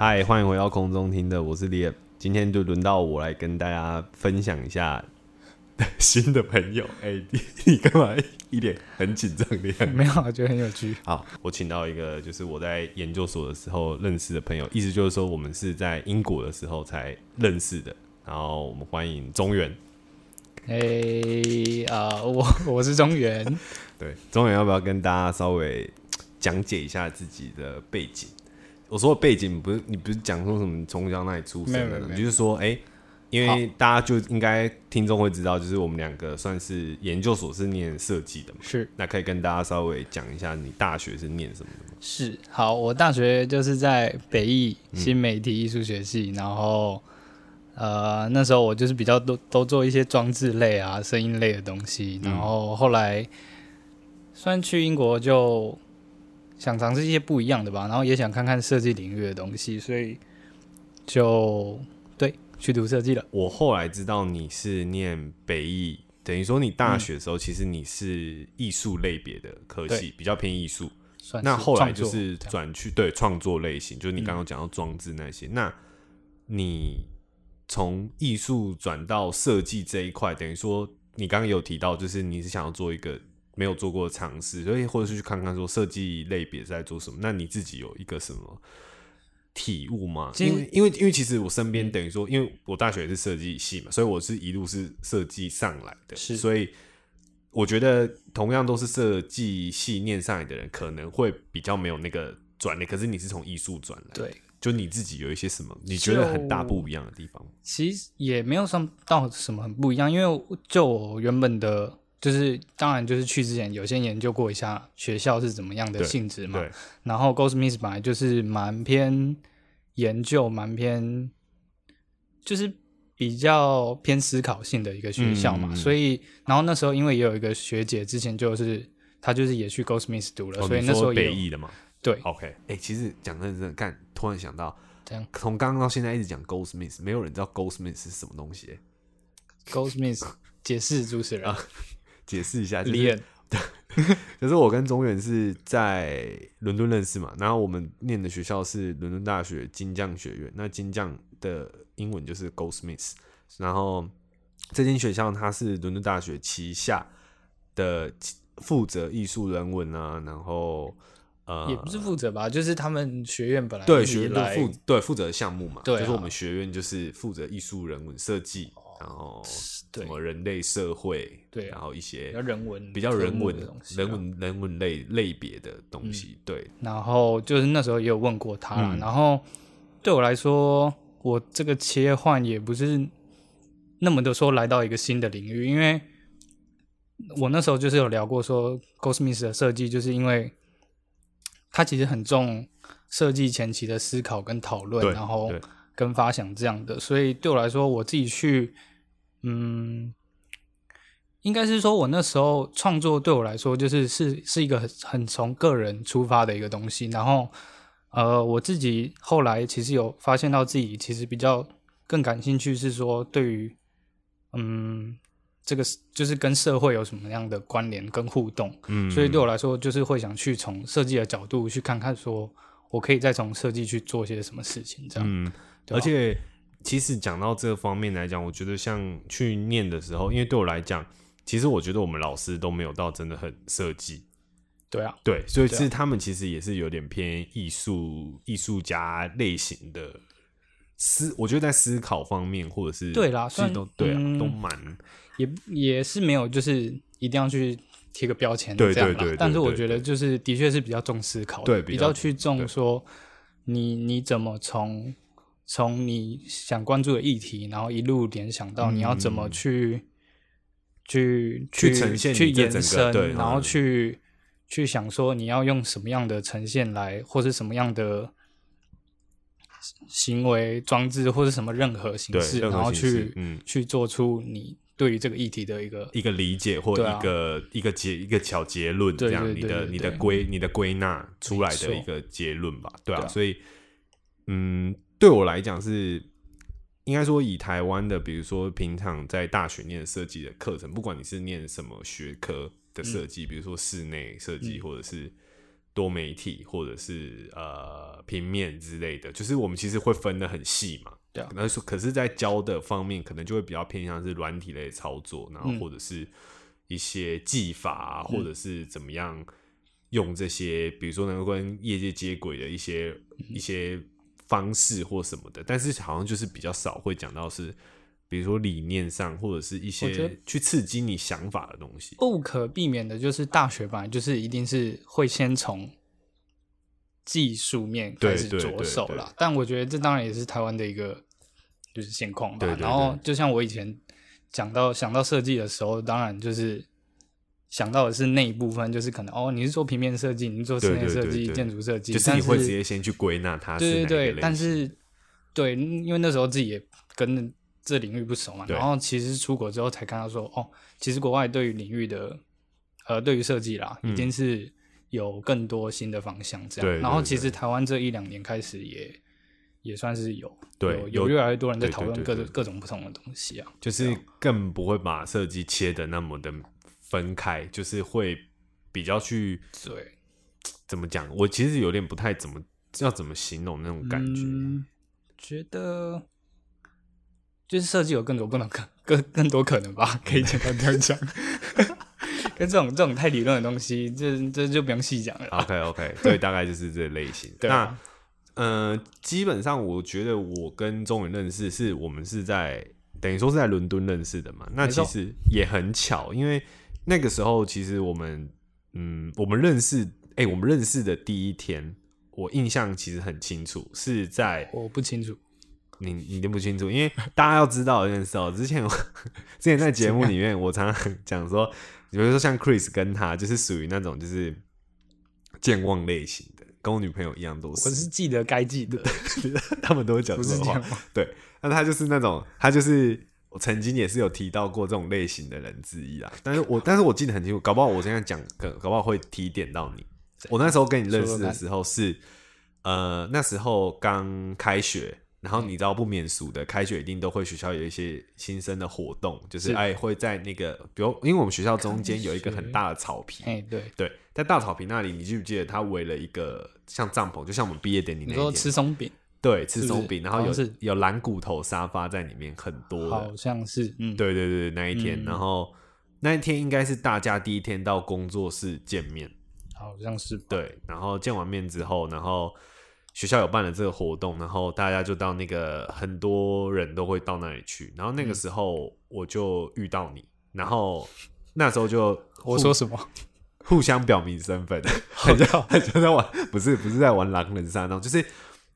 嗨，欢迎回到空中听的，我是 Liam。今天就轮到我来跟大家分享一下新的朋友。哎、你你干嘛一脸很紧张的样子？没有，我觉得很有趣。好，我请到一个就是我在研究所的时候认识的朋友，意思就是说我们是在英国的时候才认识的。然后我们欢迎中原。哎、啊、我我是中原，对，中原要不要跟大家稍微讲解一下自己的背景？我说的背景不是你不是讲说什么从小那里出生的呢，没有没有没有。就是说，哎、因为大家就应该听众会知道，就是我们两个算是研究所是念设计的嘛，是。那可以跟大家稍微讲一下你大学是念什么的。吗？是。好，我大学就是在北艺新媒体艺术学系，然后呃那时候我就是比较多都做一些装置类啊、声音类的东西，然后后来虽然去英国就想尝试一些不一样的吧，然后也想看看设计领域的东西，所以就对去读设计了。我后来知道你是念北艺，等于说你大学的时候其实你是艺术类别的科系，比较偏艺术。那后来就是转去对创作类型，就是你刚刚讲到装置那些。那你从艺术转到设计这一块，等于说你刚刚有提到，就是你是想要做一个没有做过的尝试，所以或者是去看看说设计类别在做什么。那你自己有一个什么体悟吗？因为因为因为其实我身边等于说，因为我大学也是设计系嘛，所以我是一路是设计上来的，是所以。我觉得同样都是设计系念上来的人，可能会比较没有那个转的。可是你是从艺术转来，，对。就你自己有一些什么你觉得很大不一样的地方吗？其实也没有算到什么很不一样，因为就我原本的，就是当然就是去之前有先研究过一下学校是怎么样的性质嘛。对，然后 Goldsmith 本来就是蛮偏研究，蛮偏就是比较偏思考性的一个学校嘛，嗯所以然后那时候因为也有一个学姐之前就是她就是也去 Goldsmith 读了，哦所以那时候也有北艺的嘛对，OK，哎、其实讲认真的，干，突然想到，这样？从刚刚到现在一直讲 Goldsmith，没有人知道 Goldsmith 是什么东西、欸。Goldsmith 解释主持人解释一下，就是 Lian 就是我跟中原是在伦敦认识嘛，然后我们念的学校是伦敦大学金匠学院，那金匠的英文就是 Goldsmiths，然后这间学校它是伦敦大学旗下的负责艺术人文啊，然后呃也不是负责吧，就是他们学院本来对学院负对负责项目嘛，对啊。就是我们学院就是负责艺术人文设计，然后对什么人类社会，对啊然后一些比较人文比较人文的东西啊。人文人文类类别的东西，对，然后就是那时候也有问过他啦，嗯。然后对我来说，我这个切换也不是那么的说来到一个新的领域，因为我那时候就是有聊过说，Goldsmith 的设计，就是因为他其实很重设计前期的思考跟讨论，然后跟发想这样的，所以对我来说，我自己去，嗯。应该是说，我那时候创作对我来说，就是是是一个很很从个人出发的一个东西。然后，呃，我自己后来其实有发现到自己其实比较更感兴趣，是说对于嗯这个就是跟社会有什么样的关联跟互动。嗯，所以对我来说，就是会想去从设计的角度去看看，说我可以再从设计去做些什么事情，这样。嗯，而且其实讲到这个方面来讲，我觉得像去念的时候，因为对我来讲，其实我觉得我们老师都没有到真的很设计，对啊，对，所以其实他们其实也是有点偏艺术艺术家类型的思，我觉得在思考方面或者是对啦其实算都对啊，嗯都蛮也也是没有，就是一定要去贴个标签对这样啦对对对但是我对觉得就是的确是比较重思考比较去重说你你怎么从从你想关注的议题，然后一路联想到你要怎么去、去嗯去呈现去延伸，对然后嗯去去想说你要用什么样的呈现来，或是什么样的。行为装置或是什么任何形式，然后去嗯。去做出你对于这个议题的一个一个理解或一个、一个结一个小结论，这样对对对你的你的归你的归纳出来的一个结论吧，对啊。所以嗯，对我来讲是应该说以台湾的，比如说平常在大学念设计的课程，不管你是念什么学科的设计，比如说室内设计嗯或者是。多媒体或者是呃平面之类的，就是我们其实会分的很细嘛。对啊，然后说，可是，在教的方面，可能就会比较偏向是软体类的操作，然后嗯或者是一些技法啊，或者是怎么样用这些，比如说能够跟业界接轨的一些、嗯一些方式或什么的。但是好像就是比较少会讲到是，比如说理念上，或者是一些去刺激你想法的东西。不可避免的就是大学本来就是一定是会先从技术面开始着手对啦。但我觉得这当然也是台湾的一个就是现况吧。然后就像我以前讲到想到设计的时候，当然就是想到的是那一部分，就是可能哦，你是做平面设计，你是做室内设计、建筑设计，就是你会直接先去归纳它是对对对，但是对，因为那时候自己也跟这领域不熟嘛，然后其实出国之后才看到说，哦，其实国外对于领域的，呃，对于设计啦，嗯已经是有更多新的方向这样。然后其实台湾这一两年开始也也算是有对有有有越来越多人在讨论各各种不同的东西啊。就是更不会把设计切的那么的分开，就是会比较去对，怎么讲？我其实有点不太怎么要怎么形容那种感觉。嗯、觉得就是设计有更多不能可 更更多可能吧，可以简单这样讲。跟这种这种太理论的东西，这这就不用细讲了。OK OK，对，大概就是这类型。对啊那呃，基本上我觉得我跟钟宇认识，是我们是在等于说是在伦敦认识的嘛。那其实也很巧，因为那个时候其实我们嗯，我们认识，哎、我们认识的第一天，我印象其实很清楚，是在我不清楚，你你都不清楚，因为大家要知道一件事哦、之前我 之前在节目里面，我常常讲说，比如说像 Chris 跟他，就是属于那种就是健忘类型的，跟我女朋友一样都是。我是，记得该记得，他们都会讲不这种话。对，那他就是那种，他就是我曾经也是有提到过这种类型的人之一啦。但是我但是我记得很清楚，搞不好我现在讲，搞搞不好会提点到你。我那时候跟你认识的时候是，呃，那时候刚开学，然后你知道不免俗的，开学一定都会学校有一些新生的活动，就是是哎会在那个，比如因为我们学校中间有一个很大的草坪，哎，对，对，在大草坪那里，你记不记得它围了一个像帐篷，就像我们毕业典礼那你说一天，吃松饼，对，吃松饼，然后有是。有蓝骨头沙发在里面，很多的。好，像是，嗯，对对对，那一天，嗯。然后那一天应该是大家第一天到工作室见面，好像是吧，对，然后见完面之后，然后学校有办了这个活动，然后大家就到那个很多人都会到那里去，然后嗯那个时候我就遇到你，然后那时候就 我说什么？互相表明身份，好像好像在玩，不是不是在玩狼人杀那种，就是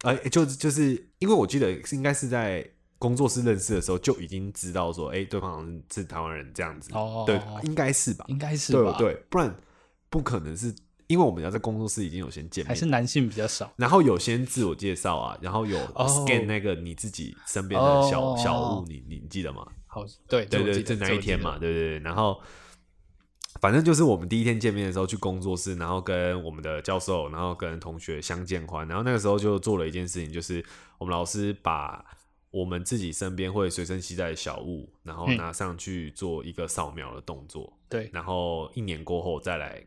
呃，就就是因为我记得是应该是在工作室认识的时候就已经知道说，哎、对方是台湾人这样子，哦对，应该是吧？应该是吧？对对，不然不可能是因为我们要在工作室已经有先见面，还是男性比较少。然后有先自我介绍啊，然后有哦 scan 那个你自己身边的小、哦小物，你你记得吗？好，对对对，就那一天嘛，对对对。然后反正就是我们第一天见面的时候去工作室，然后跟我们的教授，然后跟同学相见欢。然后那个时候就做了一件事情，就是我们老师把我们自己身边会随身携带的小物，然后嗯拿上去做一个扫描的动作。对，然后一年过后再来，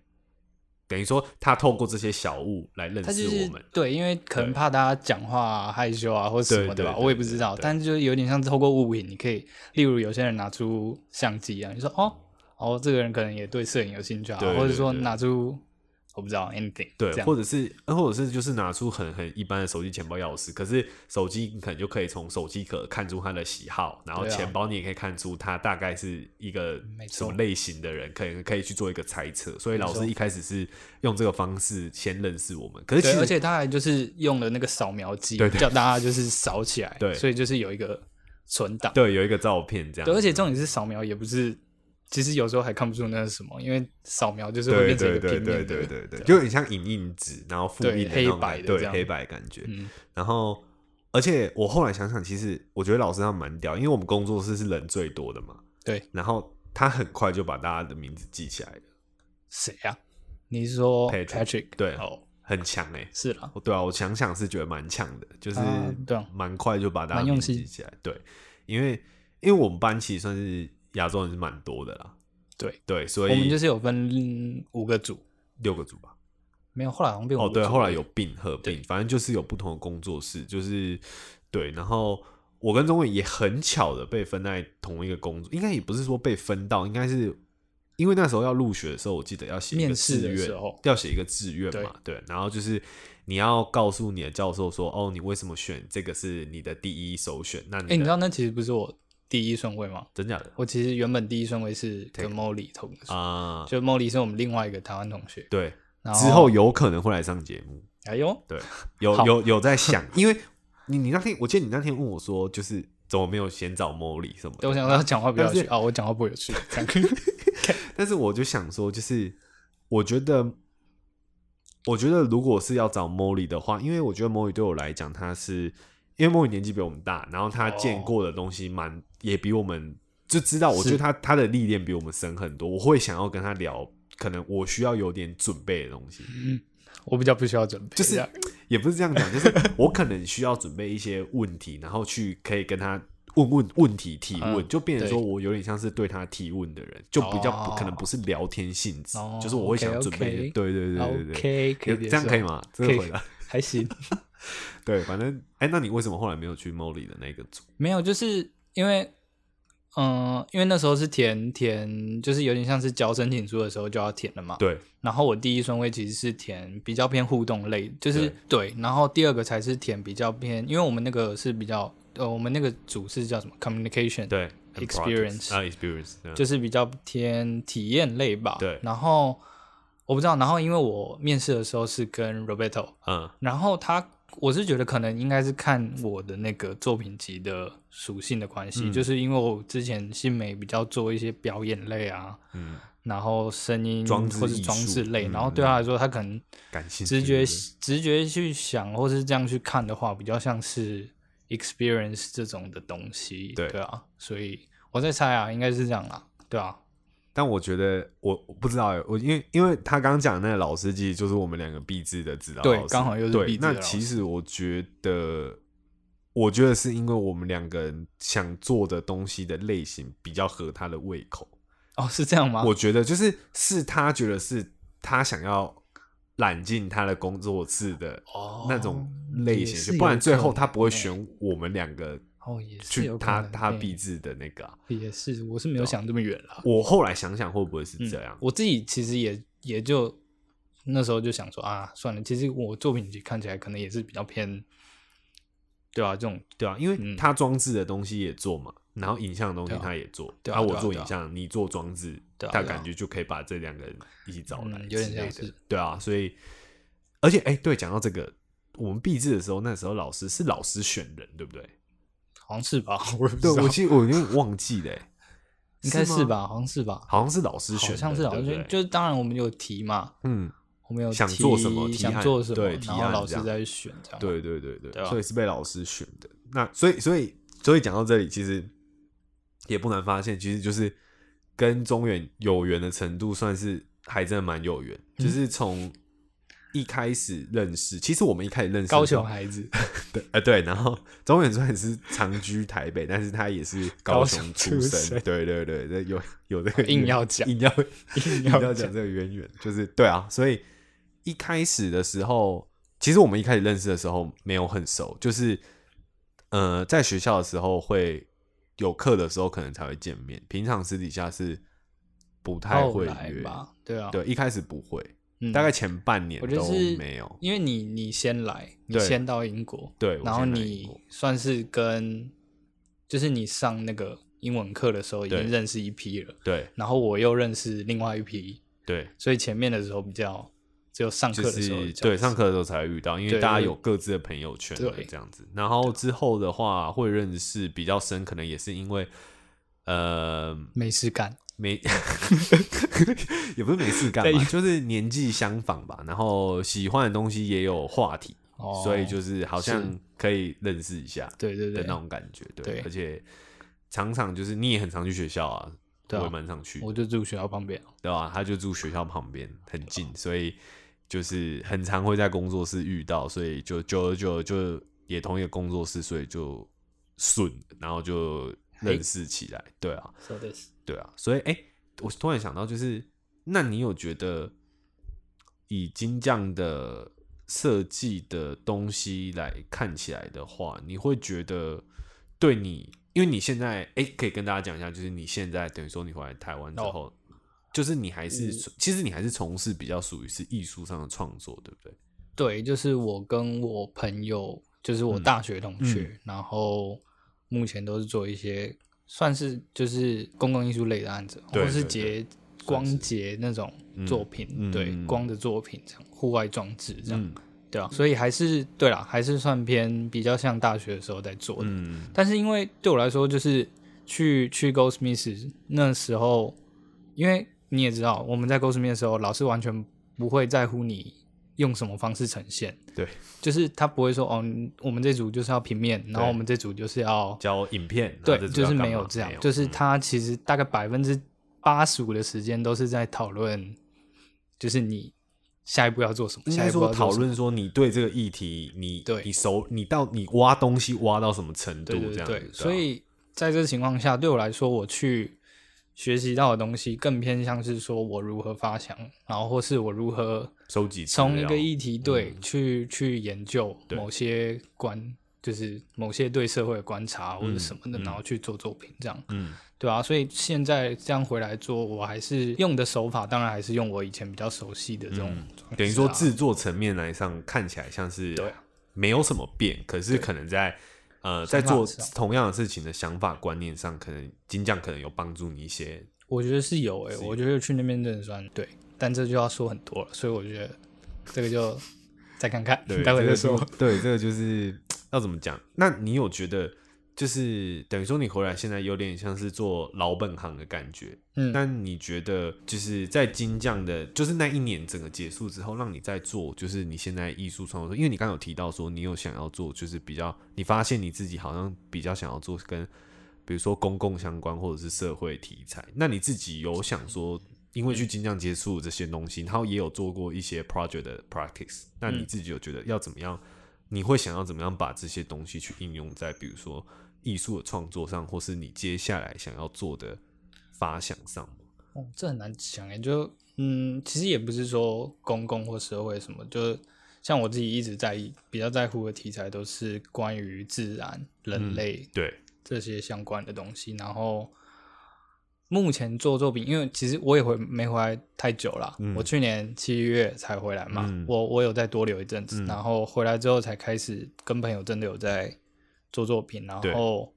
等于说他透过这些小物来认识我们。对，因为可能怕大家讲话、啊、害羞啊，或者什么的吧，我也不知道。对但就是有点像透过物品，你可以，例如有些人拿出相机啊，你说哦哦，这个人可能也对摄影有兴趣啊，对对或者说拿出我不知道 anything，对或者是，呃或者是就是拿出很很一般的手机、钱包、钥匙，可是手机你可能就可以从手机壳看出他的喜好，然后钱包你也可以看出他大概是一个什么类型的人，可以可以去做一个猜测。所以老师一开始是用这个方式先认识我们，可是其对，而且他还就是用了那个扫描机，叫大家就是扫起来，对。所以就是有一个存档。对有一个照片这样，对，而且重点是扫描也不是，其实有时候还看不出那是什么，因为扫描就是变成一个对对对平面的，对对对，就很像影印纸，然后复对印的黑白的黑白感觉，嗯，然后，而且我后来想想，其实我觉得老师他蛮屌，因为我们工作室是人最多的嘛。对。然后他很快就把大家的名字记起来了，谁呀、你是说 Patrick Patrick？对哦，很强哎、是啦，对啊，我想想是觉得蛮强的，就是啊对啊。蛮快就把大家记起来。对，因为因为我们班其实算是亚洲人是蛮多的啦。对对，所以我们就是有分五个组，六个组吧。没有，后来好像变哦，对，后来有并合并，反正就是有不同的工作室，就是对。然后我跟钟伟也很巧的被分在同一个工作，应该也不是说被分到，应该是因为那时候要入学的时候，我记得要写一个面试志愿的时候，要写一个志愿嘛，对。然后就是你要告诉你的教授说，哦，你为什么选这个是你的第一首选？那哎、你的你知道那其实不是我第一顺位吗？真假的？我其实原本第一顺位是跟 Molly 同的，啊？就 Molly 是我们另外一个台湾同学。对，然之后有可能会来上节目。哎呦，对，有有有在想，因为你你那天，我记得你那天问我说，就是怎么没有先找 Molly 什么的，对我想他讲话比较有趣。啊，我讲话不有趣，这样。但是我就想说，就是我觉得，我觉得如果是要找 Molly 的话，因为我觉得 Molly 对我来讲，他是因为 Molly 年纪比我们大，然后他见过的东西蛮、也比我们就知道，我觉得他他的历练比我们深很多，我会想要跟他聊，可能我需要有点准备的东西。嗯我比较不需要准备，就是也不是这样讲，就是 我可能需要准备一些问题，然后去可以跟他问问问题提问，嗯就变成说我有点像是对他提问的人，就比较不、哦可能不是聊天性质，哦就是我会想准备一些 OK，OK 对对对对对这样可以吗？这可以个回答还行。对，反正哎，那你为什么后来没有去 Molly 的那个组？没有，就是因为，嗯、因为那时候是填填，就是有点像是交申请书的时候就要填了嘛。对。然后我第一顺位其实是填比较偏互动类，就是对。然后第二个才是填比较偏，因为我们那个是比较，呃，我们那个组是叫什么？communication，对 Experience 啊，experience 就是比较偏体验类吧。对。然后我不知道，然后因为我面试的时候是跟 Roberto，嗯。然后他，我是觉得可能应该是看我的那个作品集的属性的关系，嗯。就是因为我之前新美比较做一些表演类啊，嗯，然后声音或是装置术类，嗯然后对他来说，他可能感兴趣直觉直觉去想，或是这样去看的话，比较像是 experience 这种的东西，对。啊，所以我在猜啊，应该是这样啊，对啊，但我觉得我我不知道欸，我因为因为他刚刚讲那个老师，其实就是我们两个毕制的指导老师，刚好又是对毕制的老师那其实我觉得，我觉得是因为我们两个人想做的东西的类型比较合他的胃口。哦，是这样吗？我觉得就是是他觉得是他想要揽进他的工作室的哦那种类型，不然最后他不会选我们两个哦，也是去有可能他他欸毕制的那个啊、也是，我是没有想这么远了。我后来想想会不会是嗯这样？我自己其实也也就那时候就想说啊，算了，其实我作品集看起来可能也是比较偏，对啊，这种对啊，因为嗯他装置的东西也做嘛，然后影像的东西对啊他也做，对啊我做影像，你做装置，他对啊对啊感觉就可以把这两个人一起找来嗯之类的，有点像是对啊，所以而且哎、对，讲到这个，我们毕制的时候，那时候老师是老师选人，对不对？好像是吧？我也不对，知道我其实我有点忘记了、欸，应该是？吧？好像是吧？好像是老师选的，好像是老师选，就是当然我们有提嘛，嗯，我们有想提做什么想做什么，对提然后案老师再去选这样。对对对对，所以是被老师选的。那所以所以所以讲到这里，其实也不难发现，其实就是跟中原有缘的程度，算是还真的蛮有缘。嗯就是从一开始认识，其实我们一开始认识高雄孩子，对，呃对，然后中原虽然是长居台北，但是他也是高高雄雄出出生，对对对，这有有这个硬要讲。硬要硬硬要要讲。这个渊源，就是对啊，所以一开始的时候，其实我们一开始认识的时候没有很熟，就是呃，在学校的时候会有课的时候可能才会见面，平常私底下是不太会约，对啊，对，一开始不会，嗯。大概前半年都我觉得是没有，因为你你先来，你对。先到英国，对，我然后先来英你算是跟，就是你上那个英文课的时候已经认识一批了，对。然后我又认识另外一批，对。所以前面的时候比较只有上课就的时候是比较对上课的时候才会遇到，因为大家有各自的朋友圈了对。这样子。然后之后的话会认识比较深，可能也是因为呃没事干，没 也不是没事干嘛，就是年纪相仿吧，然后喜欢的东西也有话题，哦。所以就是好像可以认识一下对对对。那，种感觉。对，对。而且常常就是你也很常去学校啊，我也蛮常去我就住学校旁边，对吧、他就住学校旁边，很近，所以就是很常会在工作室遇到，所以就久而久而就也同一个工作室，所以就顺，然后就认识起来。对啊，so this 对啊，所以哎、我突然想到，就是那你有觉得以金匠的设计的东西来看起来的话，你会觉得对你，因为你现在哎、可以跟大家讲一下，就是你现在等于说你回来台湾之哦后，就是你还是、嗯其实你还是从事比较属于是艺术上的创作，对不对？对，就是我跟我朋友，就是我大学同学，嗯然后目前都是做一些算是就是公共艺术类的案子，或是结光节那种作品，嗯对嗯光的作品这样，户外装置这样，嗯对啊，所以还是对啦，还是算偏比较像大学的时候在做的。嗯但是因为对我来说，就是去去 Goldsmith 那时候，因为你也知道，我们在 Goldsmith 的时候，老师完全不会在乎你用什么方式呈现，对，就是他不会说哦，我们这组就是要平面，然后我们这组就是要教影片，对，就是没有这样。就是嗯他其实大概百分之八十五的时间都是在讨论，就是你下一步要做什么，下一步应该说。讨论说你对这个议题，你对。你熟，你到你挖东西挖到什么程度这样子，对，所以在这个情况下，对我来说，我去学习到的东西更偏向是说我如何发想，然后或是我如何收集资从一料个议题对、嗯。去去研究某些观，就是某些对社会的观察或者嗯什么的，嗯。然后去做作品这样。嗯。对啊，所以现在这样回来做，我还是用的手法，当然还是用我以前比较熟悉的这种等于说制作层面来上看起来像是没有什么变，可是可能在呃在做同样的事情的想法观念上，可能金匠可能有帮助你一些。我觉得是有诶、我觉得去那边真的算对，但这就要说很多了，所以我觉得这个就再看看，对，待会再说。对，这个就是要怎么讲？那你有觉得就是等于说你回来现在有点像是做老本行的感觉？嗯，但你觉得就是在金匠的，就是那一年整个结束之后，让你在做，就是你现在艺术创作，因为你刚刚有提到说你有想要做，就是比较你发现你自己好像比较想要做跟比如说公共相关或者是社会题材，那你自己有想说，因为去金匠接触这些东西，然后也有做过一些 project 的 practice，那你自己有觉得要怎么样？你会想要怎么样把这些东西去应用在比如说艺术的创作上，或是你接下来想要做的发想上吗？哦，这很难讲诶，就嗯，其实也不是说公共或社会什么，就像我自己一直在意、比较在乎的题材，都是关于自然、人类对，这些相关的东西。然后目前做作品，因为其实我也回没回来太久了，嗯我去年七月才回来嘛，嗯我我有再多留一阵子，嗯然后回来之后才开始跟朋友真的有在做作品，然后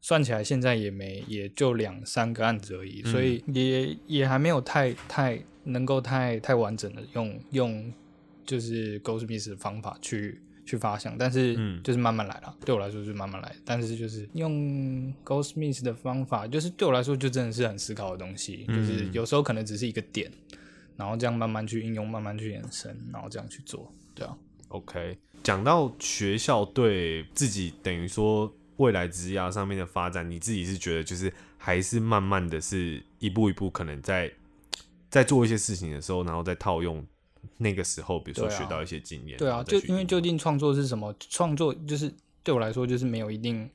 算起来现在也没也就两三个案子而已，嗯。所以也也还没有太太能够太太完整的用用就是 Ghost Smith 的方法去去发想，但是嗯。就是慢慢来了，对我来说就是慢慢来，但是就是用 Ghost Smith 的方法，就是对我来说就真的是很思考的东西，嗯就是有时候可能只是一个点，然后这样慢慢去应用，慢慢去延伸，然后这样去做，对啊，OK，讲到学校对自己等于说未来职涯上面的发展，你自己是觉得就是还是慢慢的是一步一步，可能在在做一些事情的时候，然后再套用那个时候，比如说学到一些经验。对啊，就因为究竟创作是什么？创作就是对我来说就是没有一定，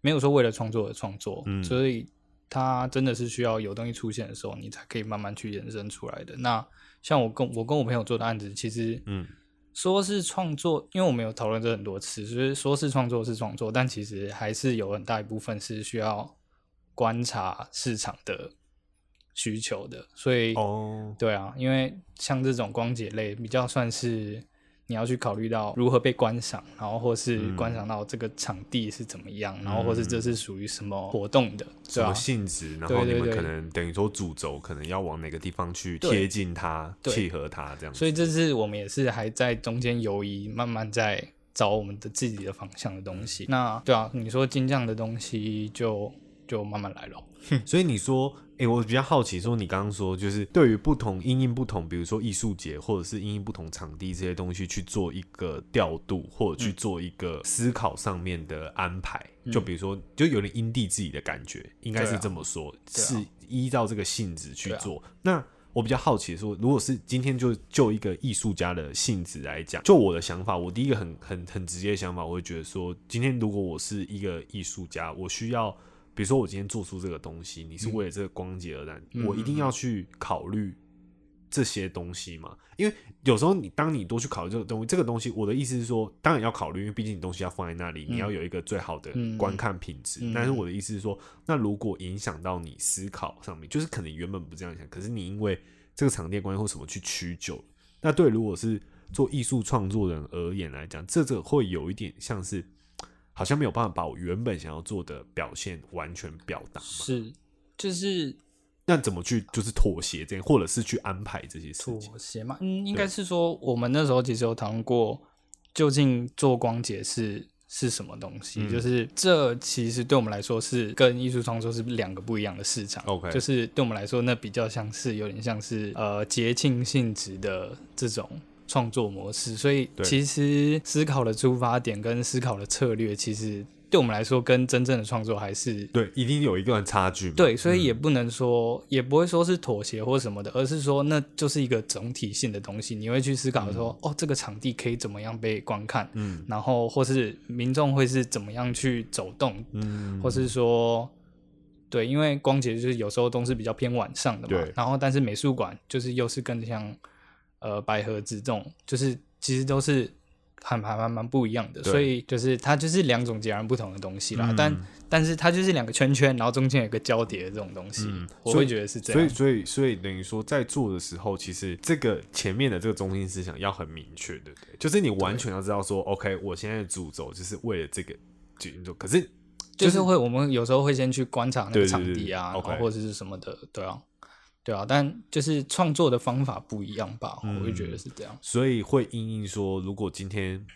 没有说为了创作而创作，嗯所以它真的是需要有东西出现的时候，你才可以慢慢去延伸出来的。那像我跟我跟我朋友做的案子，其实嗯说是创作，因为我们有讨论这很多次，所以说是创作是创作，但其实还是有很大一部分是需要观察市场的需求的，所以哦，对啊，因为像这种光解类比较算是你要去考虑到如何被观赏，然后或是嗯观赏到这个场地是怎么样，然后或是这是属于什么活动的，什么，性质，然后你们可能等于说主轴可能要往哪个地方去贴近它、契合它这样子。所以这是我们也是还在中间游移，慢慢在找我们的自己的方向的东西。那对啊，你说金匠的东西就就慢慢来咯。所以你说，诶、我比较好奇，说你刚刚说，就是对于不同因应不同，比如说艺术节或者是因应不同场地这些东西去做一个调度，或者去做一个思考上面的安排。就比如说，就有点因地制宜的感觉，应该是这么说，啊是依照这个性质去做。那我比较好奇说，如果是今天就就一个艺术家的性质来讲，就我的想法，我第一个很很很直接的想法，我会觉得说，今天如果我是一个艺术家，我需要，比如说我今天做出这个东西，你是为了这个光洁而然，嗯我一定要去考虑这些东西嘛？因为有时候你当你多去考虑这个东西，这个东西我的意思是说，当然要考虑，因为毕竟你东西要放在那里，你要有一个最好的嗯观看品质。嗯但是我的意思是说，那如果影响到你思考上面，就是可能原本不这样想，可是你因为这个场地的关系或什么去屈就，那对如果是做艺术创作人而言来讲，这个会有一点像是。好像没有办法把我原本想要做的表现完全表达嘛？是就是那怎么去就是妥协这样，或者是去安排这些事情？妥协嘛，嗯，应该是说我们那时候其实有讨论过，究竟做光节是是什么东西？嗯就是这其实对我们来说是跟艺术创作是两个不一样的市场。OK 就是对我们来说，那比较像是有点像是呃节庆性质的这种。创作模式，所以其实思考的出发点跟思考的策略，其实对我们来说，跟真正的创作还是对，一定有一段差距。对，所以也嗯不能说，也不会说是妥协或什么的，而是说那就是一个总体性的东西。你会去思考说，哦，这个场地可以怎么样被观看，嗯。然后或是民众会是怎么样去走动，嗯，或是说，对，因为光节就是有时候都是比较偏晚上的嘛对，然后但是美术馆就是又是更像呃百合子这种，就是其实都是。还还蛮蛮不一样的，所以就是它就是两种截然不同的东西啦。嗯但但是它就是两个圈圈，然后中间有个交叠的这种东西，嗯我会觉得是这样所以。所以所以等于说，在做的时候，其实这个前面的这个中心思想要很明确，对不对？就是你完全要知道说，OK，我现在的主轴就是为了这个去运作。可是就是会，我们有时候会先去观察那个场地啊，然后或者是什么的，对啊，对啊。但就是创作的方法不一样吧，嗯我会觉得是这样。所以会因应说，如果今天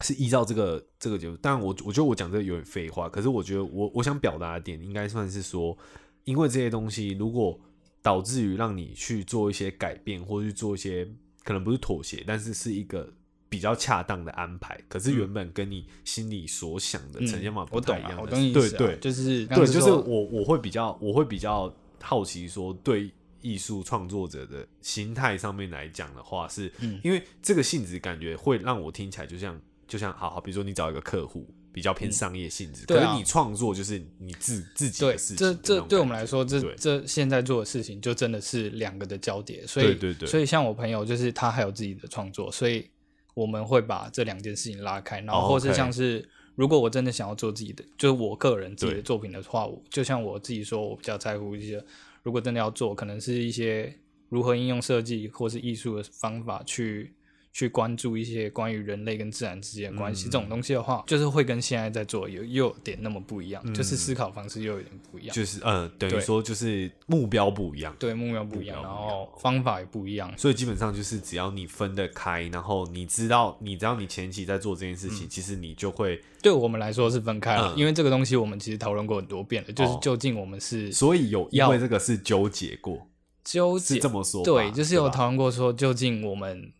是依照这个这个节目，当然我我觉得我讲这个有点废话，可是我觉得我我想表达的点应该算是说，因为这些东西如果导致于让你去做一些改变，或者去做一些可能不是妥协，但是是一个比较恰当的安排，可是原本跟你心里所想的呈现法不太一样的，我懂你意思啊，对对就是对，就是我我会比较我会比较好奇说，对艺术创作者的心态上面来讲的话，是、嗯。因为这个性质感觉会让我听起来就像就像好好，比如说你找一个客户比较偏商业性质，可是你创作就是你自自己事情这这对我们来说，这对。这现在做的事情就真的是两个的交叠，所以对对对。所以像我朋友就是他还有自己的创作，所以我们会把这两件事情拉开，然哦后或是像是如果我真的想要做自己的，就是我个人自己的作品的话，我就像我自己说，我比较在乎一些，如果真的要做，可能是一些如何应用设计或是艺术的方法去。去关注一些关于人类跟自然之间的关系、嗯。这种东西的话，就是会跟现在在做有又有点那么不一样，嗯就是思考方式又有点不一样。就是呃，等于说就是目标不一样。对，目标不一样，然后方法也不一样。所以基本上就是只要你分得开，然后你知道，你知道你前期在做这件事嗯。情，其实你就会，对我们来说是分开了，嗯。因为这个东西我们其实讨论过很多遍了，就是哦。究竟我们是所以有因为这个是纠结过，纠结这么说，对，就是有讨论过说，究竟我们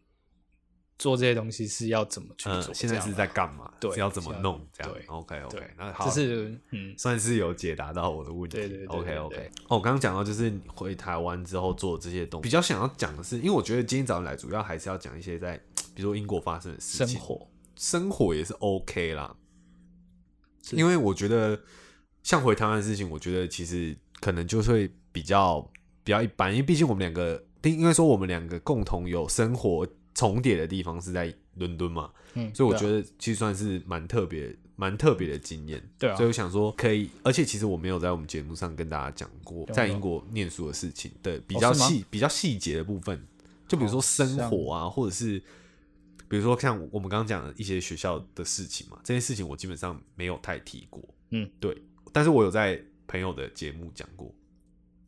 做这些东西是要怎么去嗯做？，现在是在干嘛？对是要怎么弄？这样对，OK OK，对那好，这是嗯，算是有解答到我的问题。对对 OK 对 OK 对。哦，我刚刚讲到就是回台湾之后做这些东西，比较想要讲的是，因为我觉得今天早上来主要还是要讲一些在比如说英国发生的事情，生活生活也是 OK 啦。因为我觉得像回台湾的事情，我觉得其实可能就会比较比较一般，因为毕竟我们两个，并应该说我们两个共同有生活重叠的地方是在伦敦嘛，嗯，所以我觉得得其实算是蛮特别、蛮特别的经验。对啊。所以我想说可以，而且其实我没有在我们节目上跟大家讲过在英国念书的事情的比较细、比较细节的部分，就比如说生活啊，或者是比如说像我们刚刚讲的一些学校的事情嘛，这些事情我基本上没有太提过。嗯，对，但是我有在朋友的节目讲过。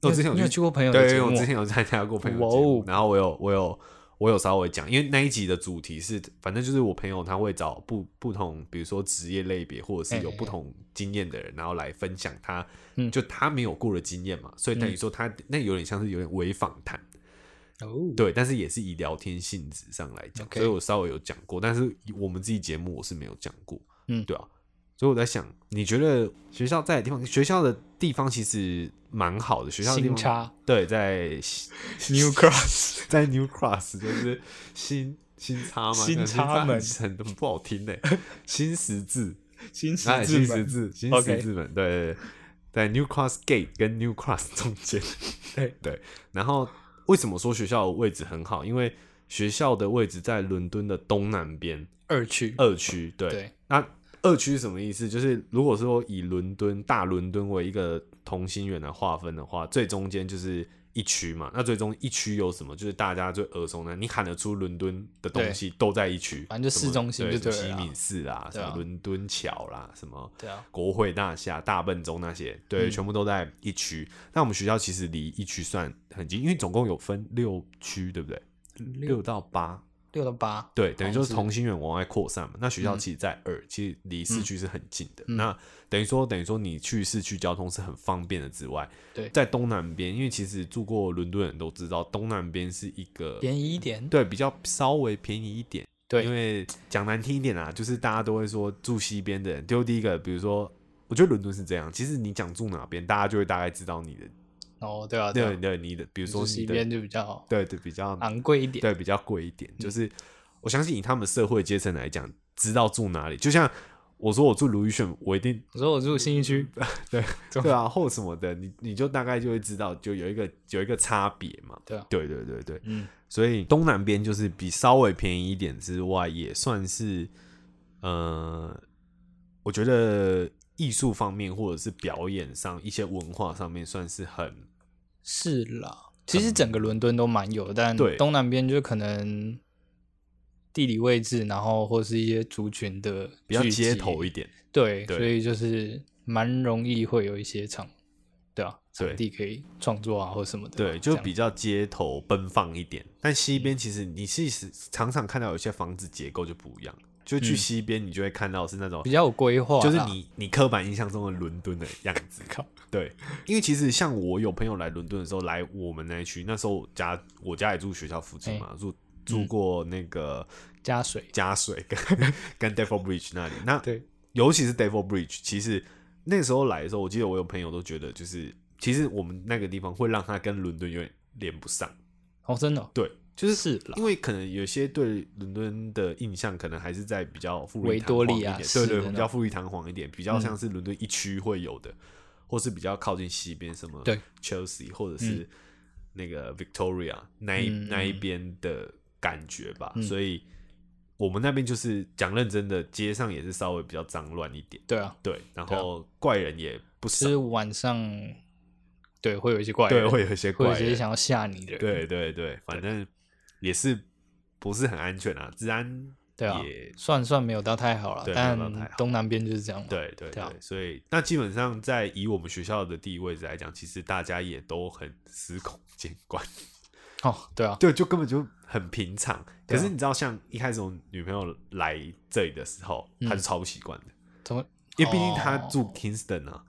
我之前有去过朋友的对，节目？我之前有参加过朋友节目哦，然后我有我有我有稍微讲，因为那一集的主题是，反正就是我朋友他会找不不同，比如说职业类别或者是有不同经验的人，然后来分享他，嗯。就他没有过的经验嘛，所以等于说他那有点像是有点微访谈，哦，对，但是也是以聊天性质上来讲所以我稍微有讲过，但是我们自己节目我是没有讲过，嗯。对啊，所以我在想，你觉得学校在的地方，学校的地方其实蛮好的，学校的地方新差对，在 New Cross 在 New Cross 就是新新差嘛，新差门很很不好听呢，新十字，新十哎，字新十字，新十字门，对对对，在 New Cross Gate 跟 New Cross 中间，对对，然后为什么说学校的位置很好？因为学校的位置在伦敦的东南边二区，二区，对。对，那二区是什么意思？就是如果说以伦敦大伦敦为一个同心圆来划分的话，最中间就是一区嘛。那最终一区有什么？就是大家最耳熟能，你喊得出伦敦的东西都在一区，反正就市中心就对敏寺啦，什么伦敦桥啦，什么对啊，国会大厦、大笨钟那些，对，嗯全部都在一区。那我们学校其实离一区算很近，因为总共有分六区，对不对？六到八，六到八，对，等于就是同心圆往外扩散嘛。那学校嗯其实在二，其实离市区是很近的。嗯那等于说，等于说你去市区交通是很方便的之外，对在东南边，因为其实住过伦敦的人都知道，东南边是一个便宜一点，对比较稍微便宜一点。对因为讲难听一点啊，就是大家都会说住西边的人，就第一个，比如说，我觉得伦敦是这样，其实你讲住哪边，大家就会大概知道你的，哦，对啊，对啊，对，你的，比如说住西边就比较对对，比较昂贵一点，对，比较贵一点。就是我相信以他们社会阶层来讲，知道住哪里，就像我说我住卢玉炫，我一定我说我住新一区，对对啊，或什么的，你你就大概就会知道，就有一个有一个差别嘛。对啊，对对对对，嗯，所以东南边就是比稍微便宜一点之外，也算是呃，我觉得艺术方面或者是表演上一些文化上面算是很是啦。其实整个伦敦都蛮有的，但对。东南边就可能地理位置，然后或是一些族群的比较街头一点。对，对。所以就是蛮容易会有一些场，对啊，对。场地可以创作啊或什么的，对，就比较街头奔放一点。但西边其实你是常常看到有些房子结构就不一样，就去嗯。西边你就会看到是那种比较有规划，就是你你刻板印象中的伦敦的样子。靠，对，因为其实像我有朋友来伦敦的时候，来我们那一区，那时候家我家也住学校附近嘛，住住过那个加水，加水跟跟 Devil Bridge 那里。那对，尤其是 Devil Bridge，其实那时候来的时候，我记得我有朋友都觉得，就是其实我们那个地方会让他跟伦敦有点连不上。哦，真的哦、对，就是是因为可能有些对伦敦的印象，可能还是在比较富丽维堂皇一多利亚点，对对，比较富丽堂皇一点，比较像是伦敦一区会有的，或是比较靠近西边什么对。Chelsea 或者是那个 Victoria 那一、嗯那一边的感觉吧，嗯。所以我们那边就是讲认真的，街上也是稍微比较脏乱一点，对啊，对，然后怪人也不少，就是晚上，对，会有一些怪人对，会有一些会有怪人，一些想要吓你的人，对对对，反正也是不是很安全啊，治安对啊也算算没有到太好了，对但没有到太好东南边就是这样嘛，对对对对啊，所以那基本上在以我们学校的地理位置来讲，其实大家也都很司空见惯，哦，对啊，对，就根本就很平常。可对啊是你知道，像一开始我女朋友来这里的时候，嗯她是超不习惯的，怎么？因为毕竟她哦住 Kingston 啊，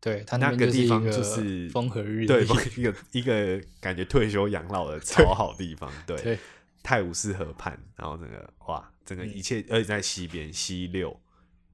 对他那边个地方就是风和日丽，对，一个一个感觉退休养老的 超好地方，对，对泰晤士河畔，然后那个哇，整个一切，而且在西边西六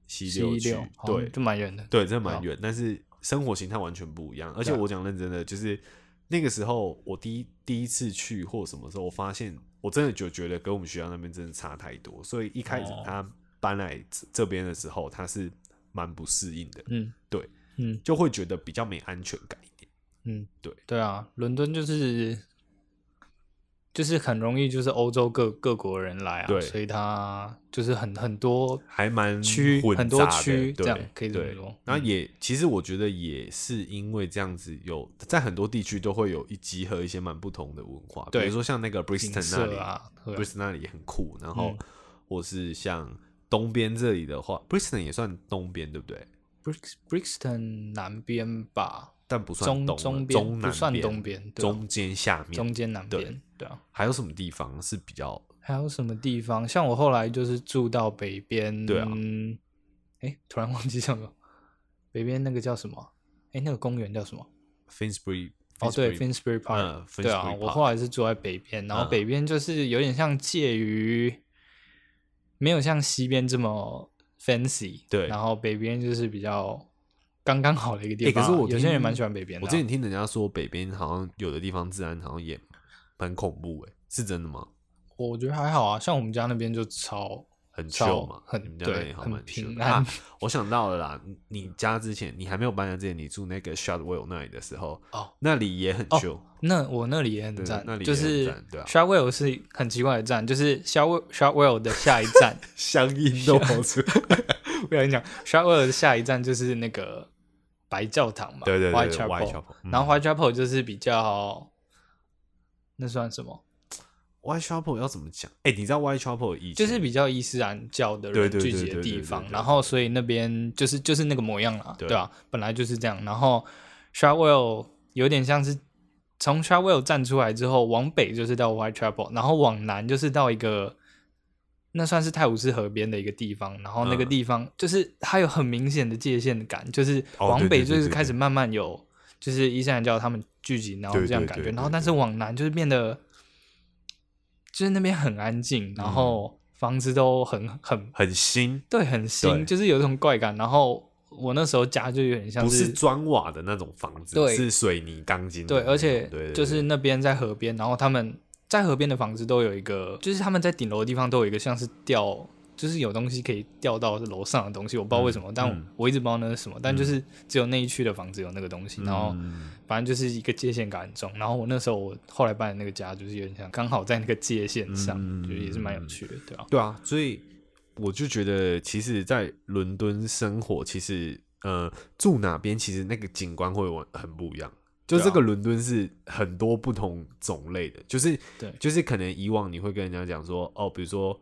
西六区六，，对就蛮远的，对，真的蛮远，但是生活形态完全不一样。而且我讲认真的，就是那个时候我第一第一次去或什么时候，我发现我真的就觉得跟我们学校那边真的差太多，所以一开始哦。他搬来这这边的时候，他是蛮不适应的，嗯，对，嗯。就会觉得比较没安全感一点。嗯，对。对啊，伦敦就是就是很容易就是欧洲各各国人来啊，对。所以它就是很很多还蛮区很多区这样可以这么对说。嗯。然后也、其实我觉得也是因为这样子有在很多地区都会有一集合一些蛮不同的文化，比如说像那个 Bristol 那里啊，啊。Bristol 那里也很酷，然后嗯。或是像东边这里的话，Bristol 也算东边对不对？Brix Brixton 南边吧，但不算中中边中南不算边东边，对啊中间下面中间南边，对啊。还有什么地方是比较还有什么地方？像我后来就是住到北边，对啊哎，突然忘记叫什么，北边那个叫什么？哎，那个公园叫什么？Finsbury？哦，对 Finsbury，Finsbury Park，、嗯对啊，我后来是住在北边，然后嗯北边就是有点像介于，没有像西边这么 fancy，对然后北边就是比较刚刚好的一个地方可是我有些人也蛮喜欢北边的啊、我之前听人家说北边好像有的地方治安好像也很恐怖，哎，是真的吗？我觉得还好啊，像我们家那边就超很超 chill 嘛，很你们家那对很里好蛮平安。我想到了啦，你你家之前你还没有搬家之前，你住那个 Shotwell 那里的时候，哦，那里也很哦那我那里也很对赞，那里就是赞对啊 Shotwell 是很奇怪的站，就是 Shot Shotwell 的下一站，乡音都跑。我跟你讲，Shotwell 的下一站就是那个白教堂嘛，对对对 White 嗯然后 Whitechapel 就是比较，那算什么？Whitechapel 要怎么讲？哎，你知道 Whitechapel 以前就是比较伊斯兰教的人聚集的地方然后所以那边就是就是那个模样了，对对吧、本来就是这样。然后 Shotwell 有点像是从 Shotwell 站出来之后，往北就是到 Whitechapel，然后往南就是到一个那算是泰晤士河边的一个地方，然后那个嗯地方就是它有很明显的界限感，就是哦往北就是开始慢慢有就是伊斯兰教他们聚集，然后这样感觉，对对对然后但是往南就是变得就是那边很安静，然后房子都很很很新，对，很新，就是有一种怪感。然后我那时候家就有点像不是砖瓦的那种房子，对是水泥钢筋对，而且对对就是那边在河边，然后他们在河边的房子都有一个，就是他们在顶楼的地方都有一个像是吊，就是有东西可以掉到楼上的东西，我不知道为什么，但我嗯。我一直不知道那是什么，但就是只有那一区的房子有那个东西，然后嗯。反正就是一个界限感很重。然后我那时候我后来搬的那个家就是有点像刚好在那个界限上，嗯就也是蛮有趣的，对吧、对啊，所以我就觉得，其实，在伦敦生活，其实呃，住哪边，其实那个景观会完很不一样。就这个伦敦是很多不同种类的，就是对。就是可能以往你会跟人家讲说，哦，比如说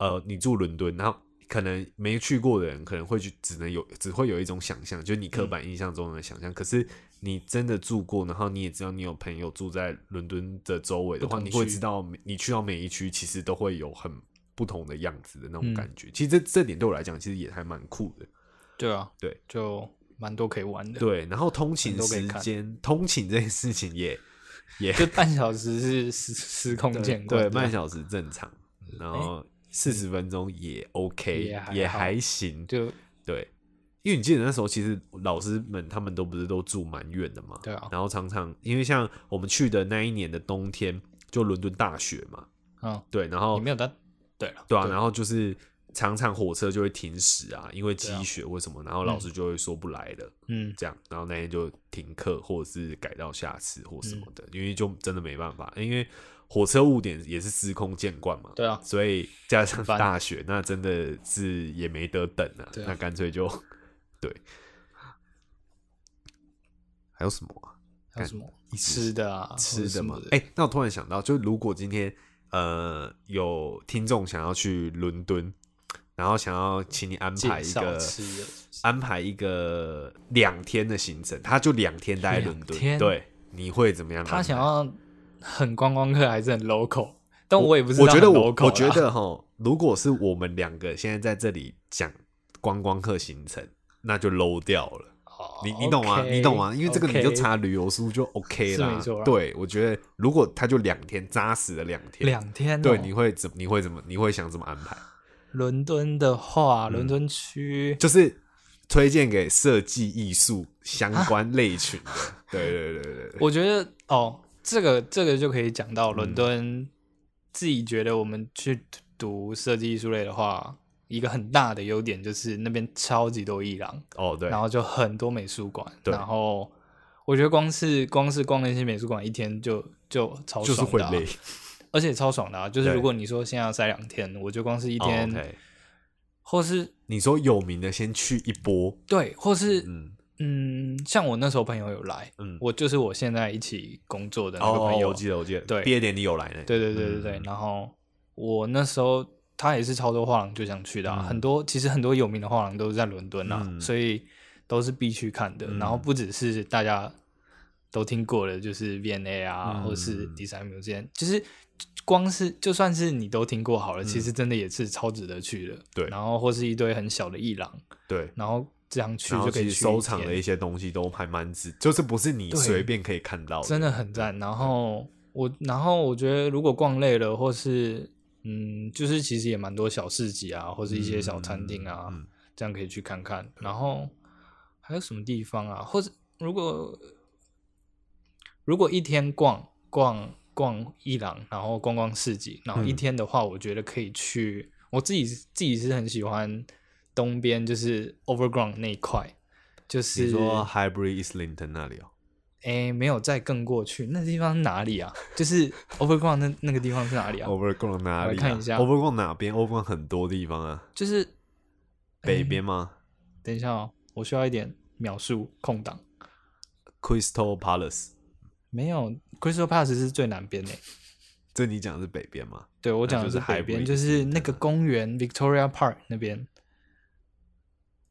呃，你住伦敦，然后可能没去过的人可能会去，只能有只会有一种想象，就是你刻板印象中的想象。可是你真的住过，然后你也知道你有朋友住在伦敦的周围的话，你会知道你去到每一区，其实都会有很不同的样子的那种嗯感觉。其实这这点对我来讲，其实也还蛮酷的。对啊，对，就蛮多可以玩的。对，然后通勤时间，通勤这件事情也也就半小时是时时空对见惯，对，半小时正常，然后四十分钟也 OK，也还也还行。就对，因为你记得那时候，其实老师们他们都不是都住蛮远的嘛，对啊，然后常常因为像我们去的那一年的冬天，就伦敦大雪嘛，嗯，对，然后你没有到，对了，对啊，然后就是常常火车就会停驶啊，因为积雪为什么，然后老师就会说不来了。嗯，这样，然后那天就停课，或者是改到下次或什么嗯的，因为就真的没办法，因为火车误点也是司空见惯嘛，对啊，所以加上大雪，那真的是也没得等啊，对啊。那干脆就对。还有什么啊？还有什么？吃的啊，吃的吗哎、那我突然想到，就如果今天呃有听众想要去伦敦，然后想要请你安排一个，安排一个两天的行程，他就两天待在伦敦，对，你会怎么样？他想要很观光客还是很 local？但我也不是我觉得我我觉得哈，如果是我们两个现在在这里讲观光客行程，那就 low 掉了。哦你你懂吗你懂吗？因为这个你就查旅游书就 OK 啦。对，我觉得如果他就两天扎实的两天，两天哦，对，你会怎你会怎么你会想怎么安排？伦敦的话，嗯伦敦区就是推荐给设计艺术相关类群的。对对对对对，我觉得哦，这个这个就可以讲嗯。到伦敦，自己觉得我们去读设计艺术类的话，一个很大的优点就是那边超级多艺廊，哦对，然后就很多美术馆，对。然后我觉得光是光是逛那些美术馆一天就就超就是爽的啊、会累。而且超爽的啊！就是对。如果你说现在要塞两天，我就光是一哦天，OK。或是你说有名的先去一波，对，或是嗯嗯像我那时候朋友有来，嗯，我就是我现在一起工作的那个朋哦，友，我记得我记得，对毕业典礼有来呢，对对对对对，嗯然后我那时候他也是超多画廊就想去的、啊，嗯很多其实很多有名的画廊都是在伦敦啊，嗯所以都是必去看的。嗯然后不只是大家都听过的，就是 V&A 啊，嗯或者是 Design Museum，就是光是就算是你都听过好了，其实真的也是超值得去的。嗯对然后或是一堆很小的艺廊，对。然后这样去就可以去收藏的一些东西都还蛮值，就是不是你随便可以看到的，真的很赞。然后我，然后我觉得如果逛累了，或是嗯，就是其实也蛮多小市集啊，或是一些小餐厅啊，这样可以去看看。然后还有什么地方啊？或者如果如果一天逛逛逛伊朗，然后逛逛市集，然后一嗯天的话，我觉得可以去我自己自己是很喜欢东边，就是 Overground 那一块，就是你说 Hybrid Islington 那里哦？哎，没有再更过去，那地方哪里啊？就是 Overground 那那个地方是哪里啊 Overground 哪里、啊？看一下 Overground 哪边？Overground 很多地方啊，就是北边吗等一下哦，我需要一点描述空档。？Crystal Palace，没有，Crystal Palace 是最南边诶。这你讲的是北边吗？对我讲的是北边，就是那个公园 Victoria Park 那边。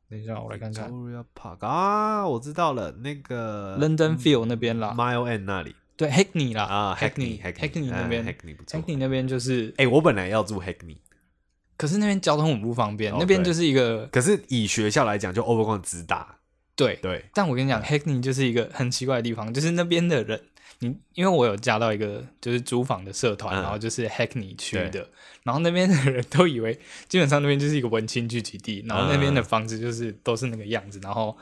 等一下，我来看看 Victoria Park 啊，我知道了，那个 London Field 那边啦。Mile End 那里对，Hackney 啦啊 Hackney Hackney Hackney 那边 Hackney 不错。Hackney 那边就是，哎、我本来要住 Hackney，可是那边交通很不方便，哦那边就是一个可是以学校来讲，就 Overground 直达。对。对，但我跟你讲，Hackney 就是一个很奇怪的地方，就是那边的人，你因为我有加到一个就是租房的社团，嗯。然后就是 Hackney 区的，然后那边的人都以为基本上那边就是一个文青聚集地，然后那边的嗯房子就是都是那个样子，然后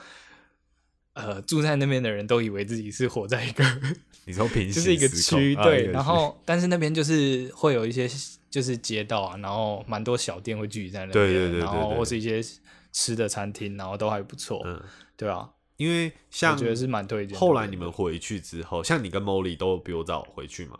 呃住在那边的人都以为自己是活在一个 你说平行就是一个区，对，然后但是那边就是会有一些就是街道啊，然后蛮多小店会聚集在那边，对对对对然后或是一些吃的餐厅，然后都还不错，嗯，对啊，因为我像觉得是蛮推荐。后来你们回去之后，像你跟 Molly 都比我早回去嘛，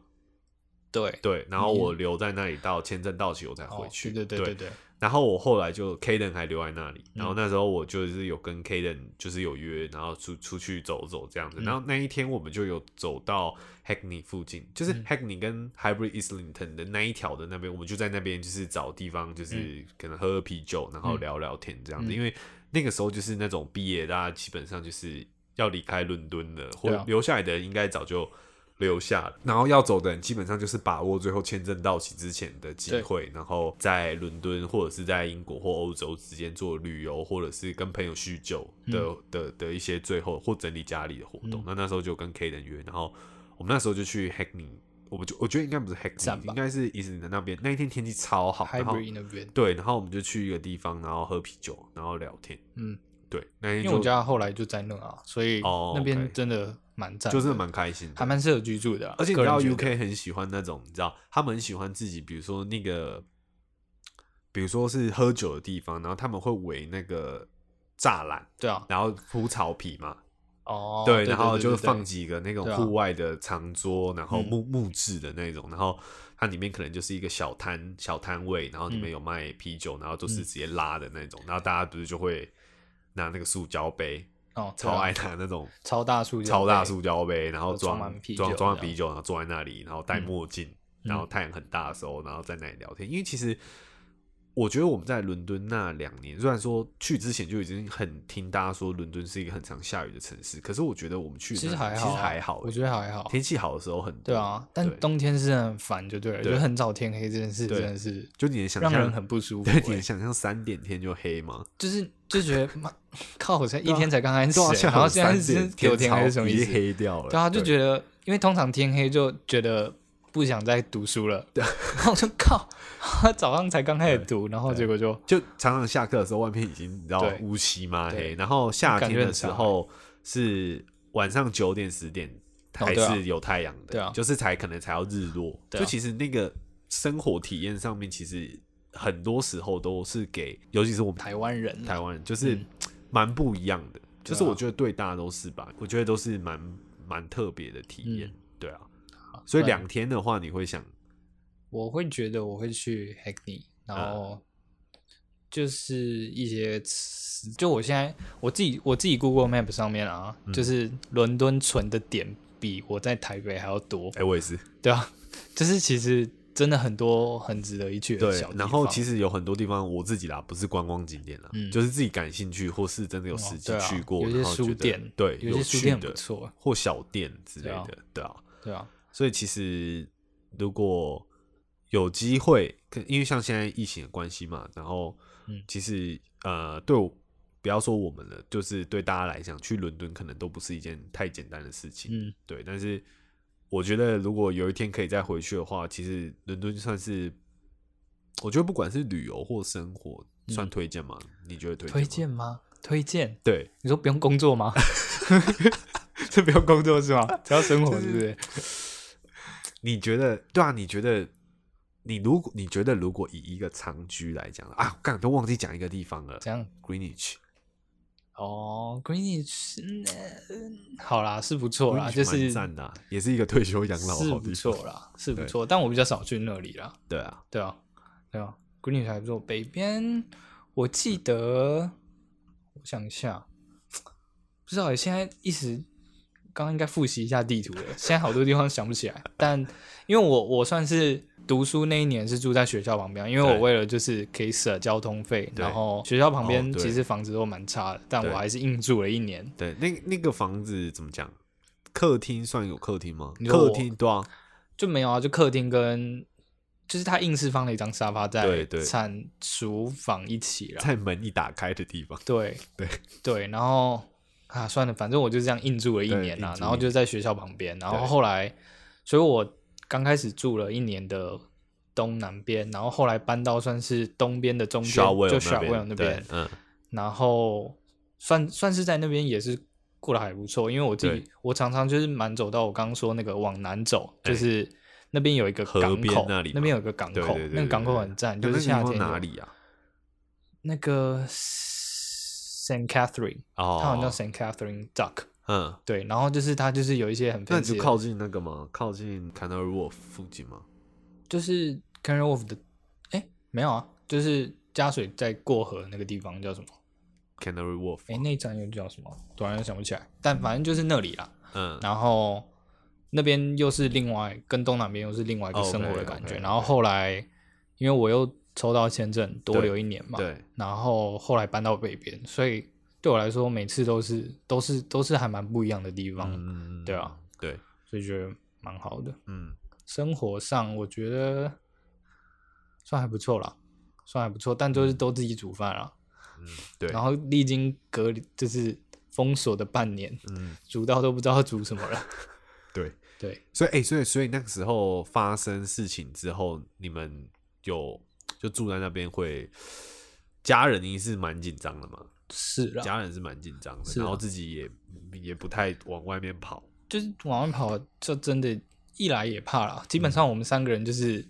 对。对，然后我留在那里到签证到期我才回去，哦、对对对对。对，然后我后来就 Kaden 还留在那里，嗯。然后那时候我就是有跟 Kaden 就是有约，然后出出去走走这样子。嗯。然后那一天我们就有走到 Hackney 附近，就是嗯。Hackney 跟 Hybrid Islington 的那一条的那边，我们就在那边就是找地方，就是可能喝喝啤酒，然后聊聊天这样子。嗯。因为那个时候就是那种毕业，大家基本上就是要离开伦敦的，或留下来的人应该早就。留下了，然后要走的人基本上就是把握最后签证到期之前的机会，然后在伦敦或者是在英国或欧洲之间做旅游，或者是跟朋友叙旧的、的的一些最后或整理家里的活动。嗯那那时候就跟 K 人约，然后我们那时候就去 Hackney，我们就我觉得应该不是站 Hackney，应该是伊斯林那边。那一天天气超好，然后对，然后我们就去一个地方，然后喝啤酒，然后聊天。嗯，对，那天因为我家后来就在那啊，所以哦那边真的蛮赞的，就是蛮开心的，还蛮适合居住的啊、而且你知道 UK 很喜欢那种，你知道他们很喜欢自己，比如说那个，比如说是喝酒的地方，然后他们会围那个栅栏，对啊，然后铺草皮嘛，哦，对，然后就对对放几个那种户外的长桌，然后嗯。木木质的那种，然后它里面可能就是一个小摊小摊位，然后里面嗯有卖啤酒，然后都是直接拉的那种，然后大家不是就会拿那个塑胶杯，哦，超爱拿那种超大塑胶超大塑胶杯，然后装装啤装酒装满啤酒，然后坐在那里，然后戴嗯。墨镜，嗯然后太阳很大的时候，然后在那里聊天。因为其实我觉得我们在伦敦那两年，虽然说去之前就已经很听大家说伦敦是一个很常下雨的城市，可是我觉得我们去其实还好其，实还好欸，我觉得还好，天气好的时候很多对啊，但冬天是很烦，就对了，对就很早天黑这件事真的是就你能想象让人很不舒服你能想象三点天就黑吗？就是就觉得妈靠，我才对啊一天才刚开始 然后现在是给我天黑是什么已经意思？黑掉了，对啊，就觉得因为通常天黑就觉得不想再读书了，然后我就靠，早上才刚开始读，然后结果就就常常下课的时候，外面已经你知道乌漆嘛黑，然后夏天的时候是晚上九点十点还是有太阳的，就是才可能才要日落。就其实那个生活体验上面，其实很多时候都是给，尤其是我们台湾人啊。台湾人，就是嗯。蛮不一样的。就是我觉得对大家都是吧，我觉得都是蛮蛮特别的体验，嗯。对啊。所以两天的话，你会想我会觉得我会去 Hackney，然嗯后就是一些词，就我现在我自己我自己 Google Map 上面啊，嗯。就是伦敦存的点比我在台北还要多，哎、我也是。对啊，就是其实真的很多很值得一去的对小地，方。然后其实有很多地方我自己啦，不是观光景点啦，嗯。就是自己感兴趣或是真的有哦实际对啊去过，有些然后觉得书店对，有些书店不错，或小店之类对啊的，对啊。对啊，所以其实如果有机会，可因为像现在疫情的关系嘛，然后嗯其实呃，对我不要说我们了，就是对大家来讲，去伦敦可能都不是一件太简单的事情，嗯，对。但是我觉得，如果有一天可以再回去的话，其实伦敦算是，我觉得不管是旅游或生活，算嗯推荐吗？你觉得推荐？推？荐吗？推荐？对，你说不用工作吗？这不用工作是吗？只要生活是不是？你觉得对啊？你觉得你如果你觉得如果以一个长居来讲啊，刚都忘记讲一个地方了这样，Greenwich，哦，Greenwich，嗯好啦，是不错啦，就是赞的啊、也是一个退休养老是不。错啦，是不对错，但我比较少去那里啦。对啊，对啊，对啊，Greenwich 还不错。北边我记得，我想一下，不知道欸现在一时刚刚应该复习一下地图了，现在好多地方想不起来。但因为我我算是读书那一年是住在学校旁边，因为我对为了就是可以省交通费，然后学校旁边其实房子都蛮差的，但我还是硬住了一年。对，那那个房子怎么讲？客厅算有客厅吗？客厅对啊，就没有啊，就客厅跟就是他硬是放了一张沙发在对对产厨房一起了。在门一打开的地方。对对对，然后啊，算了，反正我就这样硬住了一年啦硬，住然后就在学校旁边，然后后来，所以我刚开始住了一年的东南边，然后后来搬到算是东边的中间，就那 Shawwell 边，那边，，嗯，然后算算是在那边也是过得还不错，因为我自己我常常就是蛮走到我刚刚说那个往南走，哎就是那边有一个港口，边那里那边有个港？口，那个港口很赞，那就是夏天哪里啊？那个 Saint Catherine，哦，它好像叫 Saint Catherine Duck，嗯，对，然后就是它就是有一些很那就靠近那个吗？靠近 Canary Wharf 附近吗？就是 Canary Wharf 的，哎，没有啊，就是加水在过河那个地方叫什么？Canary Wharf，哎，那一站又叫什么？突然想不起来，但反正就是那里啦。嗯，然后那边又是另外跟东南边又是另外一个生活的感觉。然后后来因为我又抽到签证多留一年嘛，对，然后后来搬到北边，所以对我来说每次都是都是都是还蛮不一样的地方，嗯，对啊，对，所以觉得蛮好的。嗯，生活上我觉得算还不错啦，算还不错，但就是都自己煮饭啦。嗯，对，然后历经隔离就是封锁的半年，嗯，煮到都不知道煮什么了。对，对，所以，哎、所以，所以那个时候发生事情之后，你们有就住在那边会，家人一定是蛮紧张的嘛？是啦，家人是蛮紧张的，然后自己也也不太往外面跑。就是往外跑，就真的，一来也怕啦。基本上我们三个人就是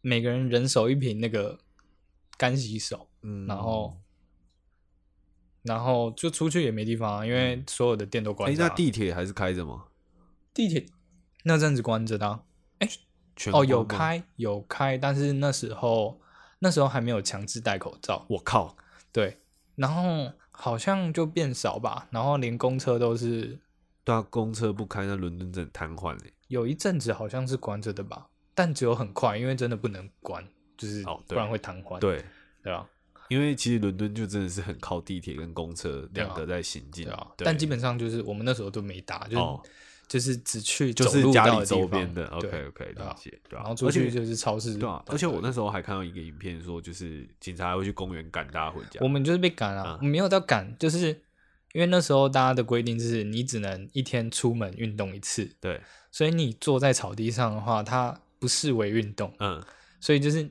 每个人人手一瓶那个干洗手，嗯然后然后就出去也没地方啊，因为所有的店都哎、关着啊、那地铁还是开着吗？地铁那阵子关着的啊、全哦，有开有开，但是那时候那时候还没有强制戴口罩，我靠，对，然后好像就变少吧，然后连公车都是对啊，公车不开，那伦敦真的瘫痪嘞。有一阵子好像是关着的吧，但只有很快，因为真的不能关，就是不然会瘫痪。对，对啊，因为其实伦敦就真的是很靠地铁跟公车两个在行进。对啊，但基本上就是我们那时候都没打，就是、哦就是只去就是家里周边的。OK OK，对啊理解。对啊，然后出去就是超市。对啊，而且我那时候还看到一个影片，说就是警察还会去公园赶大家回家。我们就是被赶啊，嗯我们没有到赶，就是因为那时候大家的规定是你只能一天出门运动一次，对，所以你坐在草地上的话，它不视为运动，嗯，所以就是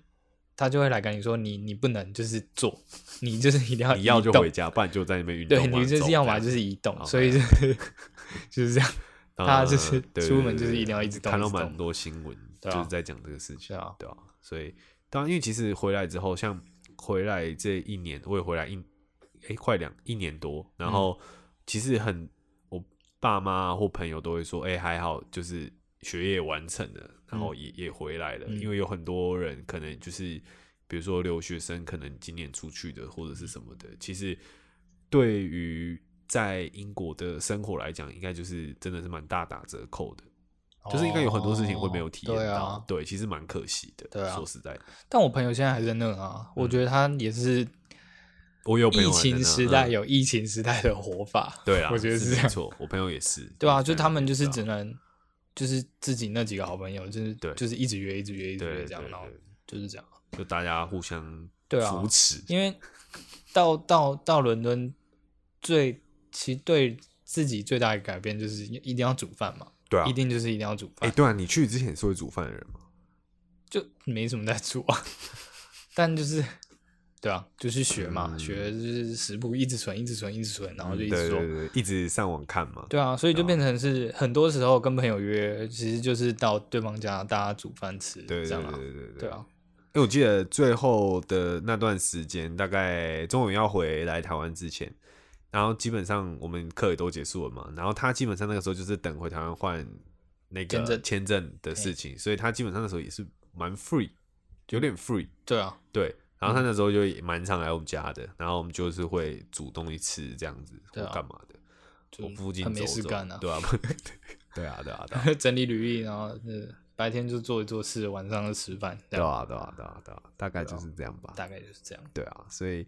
他就会来跟你说，你你不能就是坐，你就是一定要你要就回家，不然就在那边运动对。你就是要么就是移动，所以就是 就是这样。嗯他就是对出门就是一定要一直动看到蛮多新闻，就是在讲这个事情，对啊对啊，所以当然，因为其实回来之后，像回来这一年，我也回来一哎快两一年多，然后嗯其实很我爸妈或朋友都会说，哎还好，就是学业完成了，然后也也回来了，嗯。因为有很多人可能就是比如说留学生，可能今年出去的或者是什么的，其实对于在英国的生活来讲，应该就是真的是蛮大打折扣的。就是应该有很多事情会没有体验到，对啊，对，其实蛮可惜的。对啊说实在的，但我朋友现在还在那啊，我觉得他也是我有朋友疫情时代嗯有疫情时代的活法。对啊，我觉得是这样。是没错，我朋友也是，对啊，就他们就是只能就是自己那几个好朋友，就是对就是一直约，一直约，一直约这样，然后对，就是这样。就大家互相对啊扶持，因为到到到伦敦最其实对自己最大的改变就是一定要煮饭嘛，对啊一。定就是一定要煮饭哎，饭，对啊，你去之前是会煮饭的人吗？就没什么在煮啊。但就是对啊，就是学嘛，嗯学就是食谱一直存，一直存，一直存，然后就一直做。对对对，一直上网看嘛。对啊，所以就变成是很多时候跟朋友约，其实就是到对方家大家煮饭吃，对对这样啊，对对对对啊，因为我记得最后的那段时间，大概中远要回来台湾之前，然后基本上我们课也都结束了嘛，然后他基本上那个时候就是等回台湾换那个签证。的事情，所以他基本上那时候也是蛮 free，有点 free，对啊，对。然后他那时候就也蛮常来我们家的，然后我们就是会煮东西吃这样子，或干嘛的，就我附近很没走走事干啊。对啊，对啊，对啊，对啊，整理履历，然后是白天就做一做事，晚上就吃饭，对啊，对啊，对啊，对啊，大概就是这样吧。大概就是这样。对啊，所以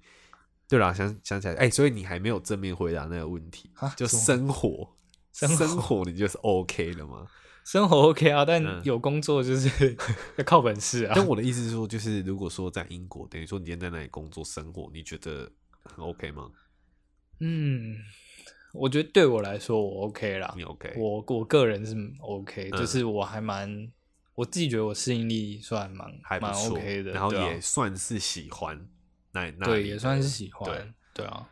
对啦，想想起来，哎、所以你还没有正面回答那个问题啊，就生活，生活生活你就是 OK 的吗？生活 OK 啊，但嗯有工作就是 要靠本事啊。但我的意思是说，就是如果说在英国，等于说你今天在那里工作生活，你觉得很 OK 吗？嗯，我觉得对我来说我 OK 啦你，OK？我我个人是 OK，、嗯就是我还蛮我自己觉得我适应力算蛮蛮还蛮 OK 的，然后也算是喜欢那那对也算是喜欢，对啊。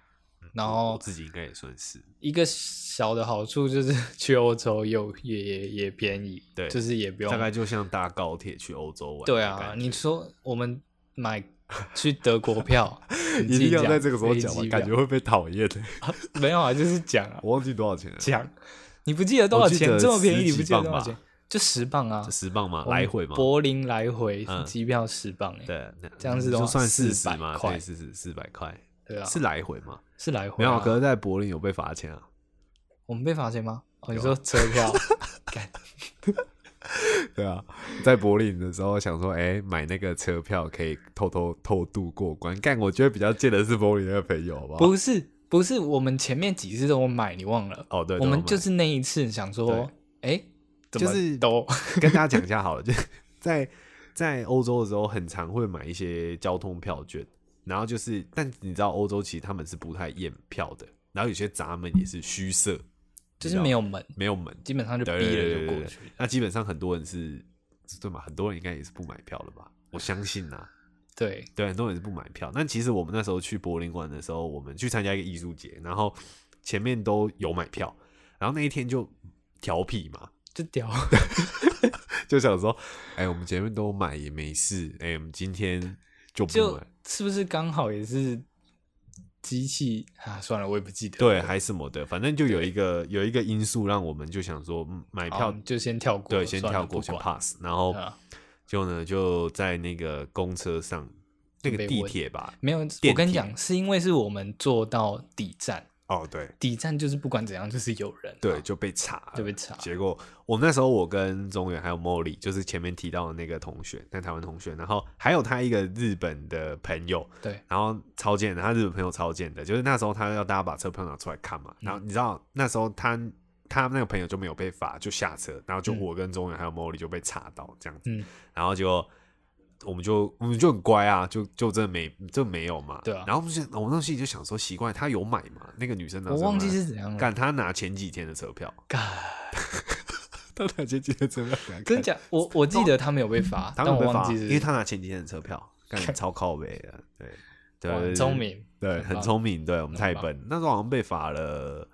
然后自己应该也算是，一个小的好处就是 去欧洲又也也也便宜，对就是也不用大概就像搭高铁去欧洲玩。对啊。你说我们买去德国票，一定要在这个时候讲感觉会被讨厌的。没有啊，就是讲啊，我忘记多少钱了，讲，你不记得多少钱？这么便宜，你不记得多少钱？就十磅啊，十磅嘛？来回嘛？柏林来回嗯机票十磅哎，对，这样子的话就算四400十嘛，块对，四十四百块，对啊，是来回吗？是来回、啊，没有，可是在柏林有被罚钱啊。我们被罚钱吗？哦，你说车票，干对啊，在柏林的时候想说，哎，买那个车票可以偷偷偷渡过关。干，我觉得比较贱的是柏林那个朋友，好不好？不是不是，我们前面几次都有买，你忘了？哦，对，我们就是那一次想说，哎，就是都 跟大家讲一下好了，就 在在欧洲的时候，很常会买一些交通票券，然后就是，但你知道欧洲其实他们是不太验票的，然后有些闸门也是虚设，就是没有门，没有门，基本上就对逼了就过去。那基本上很多人是，对嘛？很多人应该也是不买票了吧？我相信呐、对，对，很多人是不买票。但其实我们那时候去柏林馆的时候，我们去参加一个艺术节，然后前面都有买票，然后那一天就调皮嘛，就屌，就想说，哎、我们前面都买也没事，哎、我们今天就不就买，是不是刚好也是机器啊？算了，我也不记得。对，还什么的，反正就有一个有一个因素让我们就想说，嗯买票，就先跳过，对，先跳过，先 pass，然后就呢就在那个公车上，那个地铁吧，没有，我跟你讲，是因为是我们坐到底站，哦，对。底站就是不管怎样就是有人啊，对，就被查了，就被查结果我那时候我跟中原还有茉莉，就是前面提到的那个同学，那台湾同学，然后还有他一个日本的朋友，对，然后超贱的，他日本朋友超贱的，就是那时候他要大家把车票拿出来看嘛，然后你知道那时候他他那个朋友就没有被罚，就下车，然后就嗯。我跟中原还有茉莉就被查到这样子，嗯，然后就我们就我们就很乖啊，就就真的没就没有嘛，对啊然后我们就我那时候就想说奇怪，他有买吗？那个女生那时候我忘记买是怎样了。干他拿前几天的车票，干，他拿前几天的车票真假？我我记得他没有被罚，但他们被罚，我忘记是因为他拿前几天的车票，干 超靠背的，对对聪，明，对，很棒聪明，对我们太笨，那时候好像被罚了，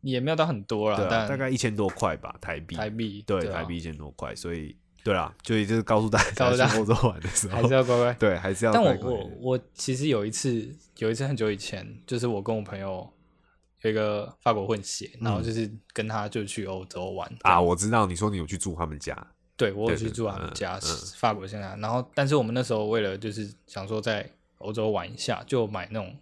也没有到很多了，但大概一千多块吧，台币，台币对，啊台币一千多块，所以对啦，所以就是告诉大家欧洲玩的时候还是，要乖乖。对，还是要但我乖乖的我我其实有一次，有一次很久以前，就是我跟我朋友有一个法国混血，然后就是跟他就去欧洲玩嗯啊，，我知道你说你有去住他们家，对我有去住他们嗯家嗯，法国现在，然后但是我们那时候为了就是想说在欧洲玩一下，就买那种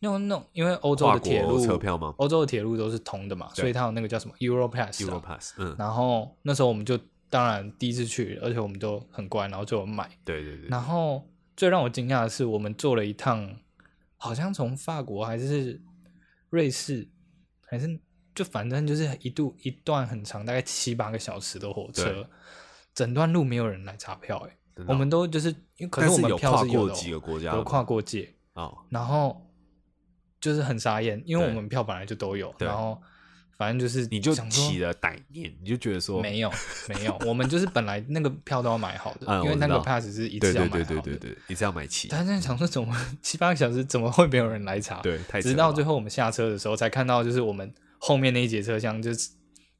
那种那种，因为欧洲的铁路车票吗欧洲的铁路都是通的嘛，所以它有那个叫什么 Europass 啊 Europass，嗯，然后那时候我们就当然第一次去，而且我们都很乖，然后就有买。对对对，然后最让我惊讶的是，我们坐了一趟，好像从法国还是瑞士，还是就反正就是一度一段很长，大概七八个小时的火车，整段路没有人来查票、欸，真的。我们都就是因为可但是我们票是有的哦过几个国家，有跨过界，哦，然后就是很傻眼，因为我们票本来就都有，然后反正就是你就想起了歹念，你就觉得说，没有没有，我们就是本来那个票都要买好的，嗯因为那个 pass 是一对次要对买好的。对对对对，一次要买齐，但是想说怎么 七八个小时怎么会没有人来查？对，太直到最后我们下车的时候才看到，就是我们后面那一节车厢，就是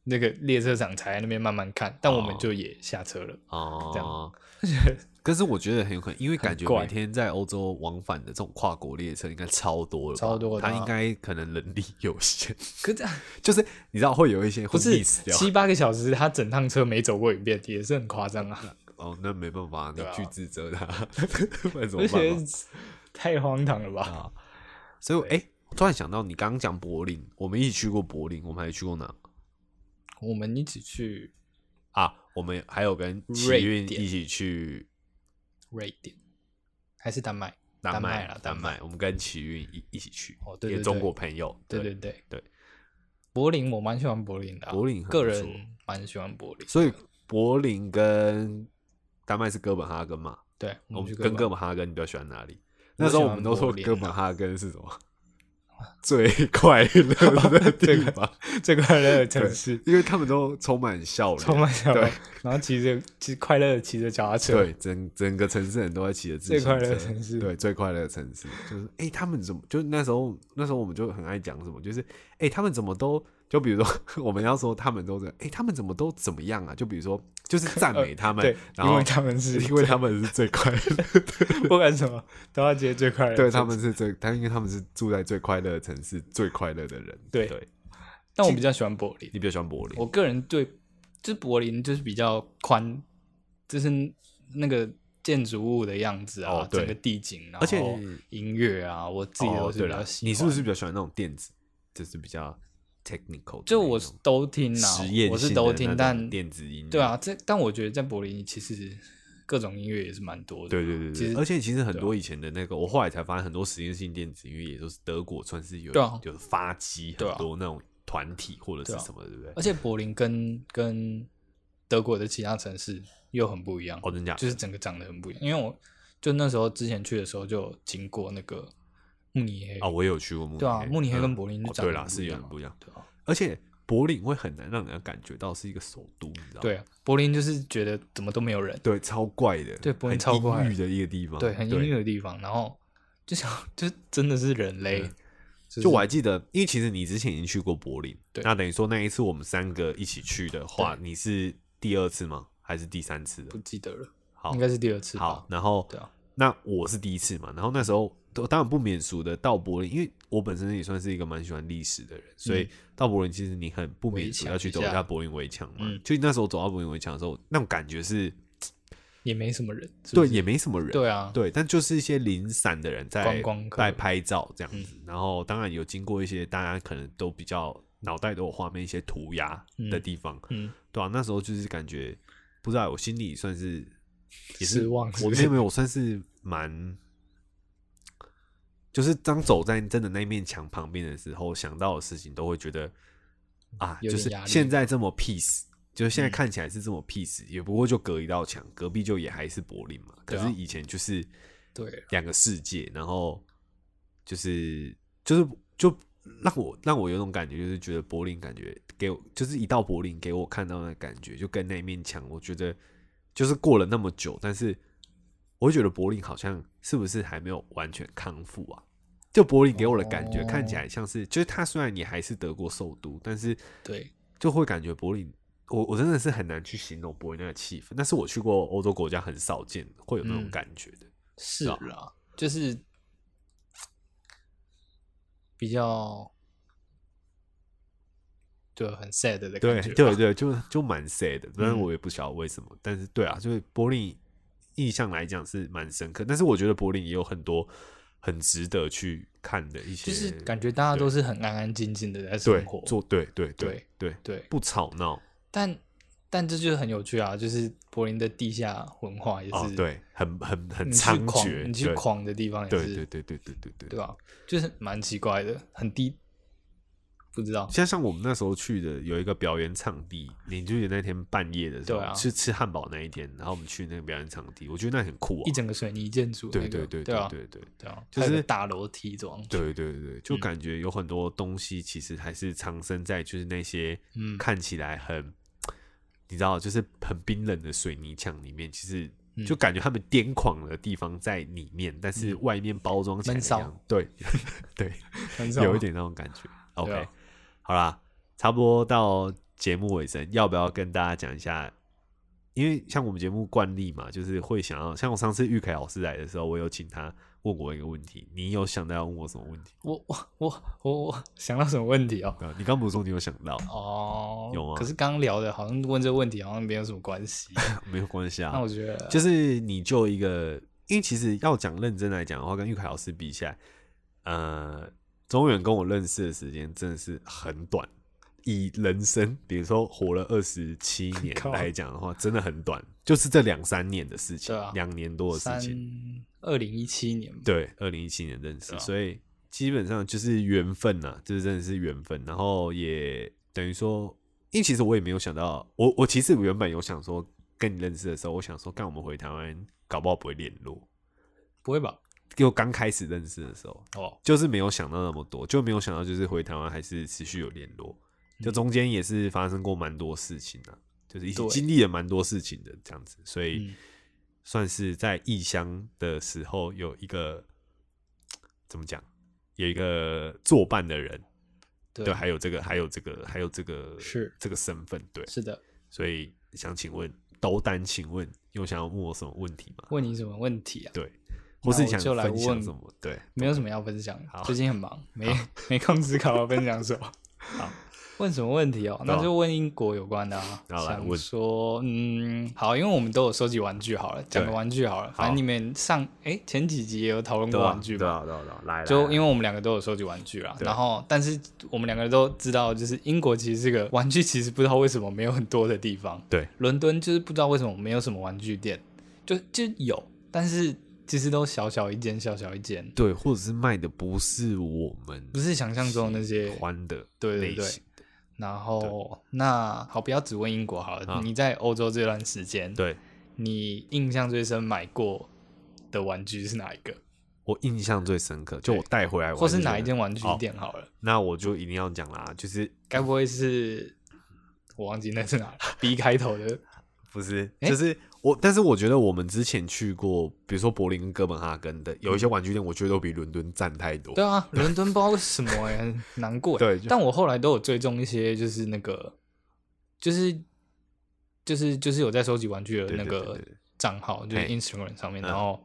那个列车长才在那边慢慢看，但我们哦就也下车了。这哦样。可是我觉得很有可能，因为感觉每天在欧洲往返的这种跨国列车应该超多了吧，超多的啊他应该可能人力有限，可这样 就是你知道会有一些会不是七八个小时，他整趟车没走过一遍，也是很夸张啊！哦，那没办法，你去自责他，不然怎么办？太荒唐了吧？啊，所以哎、我突然想到，你刚刚讲柏林，我们一起去过柏林，我们还去过哪？我们一起去啊？我们还有跟奇运一起去瑞典还是丹麦？丹丹麦麦啦丹麦，我们跟奇运一一起去，哦对对一个中国朋友，对对对对对。柏林我蛮喜欢柏林的啊、柏林个人蛮喜欢柏林。所以柏林跟丹麦是哥本哈根嘛？对，我们去跟哥本本哈根，你比较喜欢哪里？那时候我们都说哥本哈根是什么？最快乐的地方，最快乐的城市，因为他们都充满笑容，充满笑容然后骑着骑快乐的骑着脚踏车，对，整整个城市人都在骑着自行车，最快乐的城市。对，最快乐的城市，就是哎、诶他们怎么？就那时候，那时候我们就很爱讲什么，就是哎、诶他们怎么都，就比如说 我们要说他们都这样，哎、他们怎么都怎么样啊？就比如说，就是赞美他们，呃对，然后因为他们是 因为他们是最快乐的，不管什么都要接最快乐对，他们是最，他因为他们是住在最快乐的城市，最快乐的人，对对，但我比较喜欢柏林。你比较喜欢柏林，我个人对，就是柏林就是比较宽，就是那个建筑物的样子啊，哦整个地景，然而且后音乐啊，我自己都哦，是，比较喜欢。你是不是比较喜欢那种电子，就是比较 technical？就我是都听啊实验，我是都听，但电子音乐，对啊，这但我觉得在柏林其实各种音乐也是蛮多的。对对对对，其实而且其实很多以前的那个，我后来才发现，很多实验性电子音乐也都是德国算是有有发机对啊很多那种团体或者是什么，对不对？而且柏林跟跟德国的其他城市又很不一样，哦，真假的？就是整个长得很不一样。因为我就那时候之前去的时候就经过那个慕尼黑啊，我也有去过慕尼黑，对啊，慕尼黑嗯跟柏林就长得哦对啦，是有点不一样，对啊，而且柏林会很难让人家感觉到是一个首都，你知道吗？对啊，柏林就是觉得怎么都没有人，对，超怪的，对柏林很超郁的一个地方，对，很阴郁的地方，然后就想就真的是人类，嗯就就我还记得，因为其实你之前已经去过柏林，对那等于说那一次我们三个一起去的话，你是第二次吗？还是第三次的不？记得了，好应，该是第二次好，，然后对啊，那我是第一次嘛，然后那时候都当然不免俗的到柏林，因为我本身也算是一个蛮喜欢历史的人，所以到柏林其实你很不免俗要去走一下柏林围墙嘛。嗯就那时候走到柏林围墙的时候，那种感觉是也没什么人，对，也没什么人，对啊，对，但就是一些零散的人在在拍照这样子，然后当然有经过一些大家可能都比较脑袋都有画面一些涂鸦的地方，嗯，对啊，那时候就是感觉不知道，我心里算是也是失望我没有没有，我算是蛮，就是当走在真的那面墙旁边的时候，想到的事情都会觉得啊，就是现在这么 peace。就是现在嗯看起来是这么 peace，、也不过就隔一道墙，隔壁就也还是柏林嘛。可是以前就是对两个世界，然后就是就是就让我让我有种感觉，就是觉得柏林感觉给我就是一到柏林给我看到的感觉，就跟那面墙，我觉得就是过了那么久，但是我会觉得柏林好像是不是还没有完全康复啊？就柏林给我的感觉、哦看起来像是，就是它虽然你还是德国首都，但是对，就会感觉柏林，我我真的是很难去形容柏林那个气氛。但是我去过欧洲国家，很少见会有那种嗯感觉的。是啊啦，就是比较对很 sad 的感觉对，对对，就就蛮 sad 的，但是嗯我也不晓得为什么。但是对啊，就是柏林印象来讲是蛮深刻，但是我觉得柏林也有很多很值得去看的一些，就是感觉大家都是很安安静静的在生活，做对对对对对，不吵闹。但但这就是很有趣啊，就是柏林的地下文化也是，对，很很很猖獗，你去狂的地方也是，对对对对对对对，对吧？就是蛮奇怪的，很低。不知道。像像我们那时候去的有一个表演场地，你就得那天半夜的时候，对啊。是吃汉堡那一天，然后我们去那个表演场地，我觉得那很酷啊一。整个水泥建筑、那个，对对对对啊，对对对。啊，就是还有个大楼梯走上去，对对对对，就嗯。感觉有很多东西其实还是藏身在就是那些嗯。看起来很，你知道，就是很冰冷的水泥墙里面，其实嗯。就感觉他们癫狂的地方在里面，但是外面包装起来闷骚。样，对对，很少有一点那种感觉。OK，、对啊好啦，差不多到节目尾声，要不要跟大家讲一下？因为像我们节目惯例嘛，就是会想要，像我上次玉凯老师来的时候，我有请他问我一个问题，你有想到要问我什么问题？我我我我我想到什么问题哦？呃你刚不是说你有想到？哦，有吗可是刚刚聊的好像问这个问题好像没有什么关系。没有关系啊那，我觉得就是你就一个，因为其实要讲认真来讲的话，跟玉凯老师比起来，呃，中远跟我认识的时间真的是很短。以人生，比如说活了二十七年 来讲的话，真的很短，就是这两三年的事情两、年多的事情。二零一七年吧，对，二零一七年认识，啊所以基本上就是缘分呐、这真的是缘分。然后也等于说，因为其实我也没有想到，我我其实原本有想说跟你认识的时候，我想说，干我们回台湾，搞不好不会联络。不会吧？就刚开始认识的时候，哦，就是没有想到那么多，就没有想到就是回台湾还是持续有联络，就中间也是发生过蛮多事情啊，就是一起经历了蛮多事情的这样子，所以嗯。算是在异乡的时候有一个怎么讲，有一个作伴的人，对。对，还有这个，还有这个，还有这个是。这个身份，对，是的。所以想请问斗胆，请问有想要问我什么问题吗？问你什么问题啊？对，或是你想就来分享问什么？对，没有什么要分享好，最近很忙，没没空思考要分享什么。好，问什么问题哦？那就问英国有关的啊。想说，嗯，好，因为我们都有收集玩具，好了，讲个玩具好了。反正你们上哎前几集也有讨论过玩具嘛，对啊，对来，就因为为我们两个都有收集玩具啦，然后但是我们两个都知道，就是英国其实是个玩具，其实不知道为什么没有很多的地方。对，伦敦就是不知道为什么没有什么玩具店，就就有，但是其实都小小一间，小小一间，对，或者是卖的不是我们不是想象中的那些喜。欢的对然后那好，不要只问英国好了，啊你在欧洲这段时间，对你印象最深买过的玩具是哪一个，我印象最深刻，就我带回来玩，或是哪一间玩？具店好了？那我就一定要讲啦，就是该不会是我忘记那是哪了？B 开头的不是，诶就是我，但是我觉得我们之前去过，比如说柏林跟哥本哈根的，有一些玩具店，我觉得都比伦敦赞太多。对啊，伦敦不知道为什么哎、很 难过欸。对就但我后来都有追踪一些，就是那个，就是就是就是有在收集玩具的那个对对对对账号，就是 Instagram 上面，嗯然后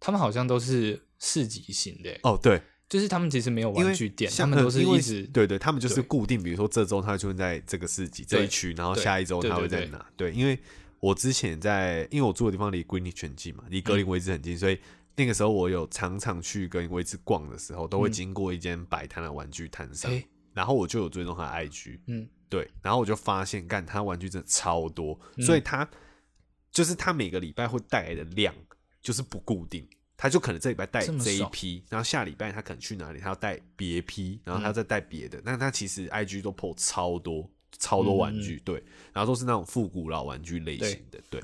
他们好像都是市集型的欸、哦，对，就是他们其实没有玩具店，他们都是一直对对，他们就是固定，比如说这周他会出现在这个市集这一区，然后下一周他会在哪？对，因为我之前在，因为我住的地方离 Greenwich 很近嘛，离格林威治很近，所以那个时候我有常常去格林威治逛的时候，都会嗯。经过一间摆摊的玩具摊上，哎然后我就有追踪他的 IG，嗯。对，然后我就发现，干他玩具真的超多，嗯。所以他就是他每个礼拜会带来的量就是不固定，他就可能这礼拜带这一批，然后下礼拜他可能去哪里，他要带别批，然后嗯他再带别的，那他其实 IG 都 PO 超多超多玩嗯具，对，然后都是那种复古老玩具类型的，对。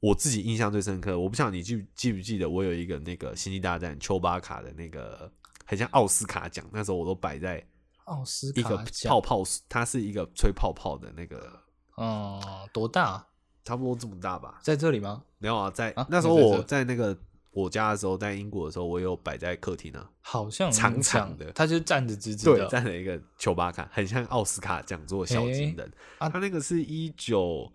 我自己印象最深刻，我不晓得你记记不记得，我有一个那个《星际大战》丘巴卡的那个，很像奥斯卡奖，那时候我都摆在奥斯卡一个泡泡，它是一个吹泡泡的那个，嗯，多大？差不多这么大吧。在这里吗？没有啊，在、啊那时候我在那个我家的时候，在英国的时候，我有摆在客厅啊，好像长长的它就站着直直对，的，站了一个球巴卡，很像奥斯卡讲座小金人。啊他那个是一九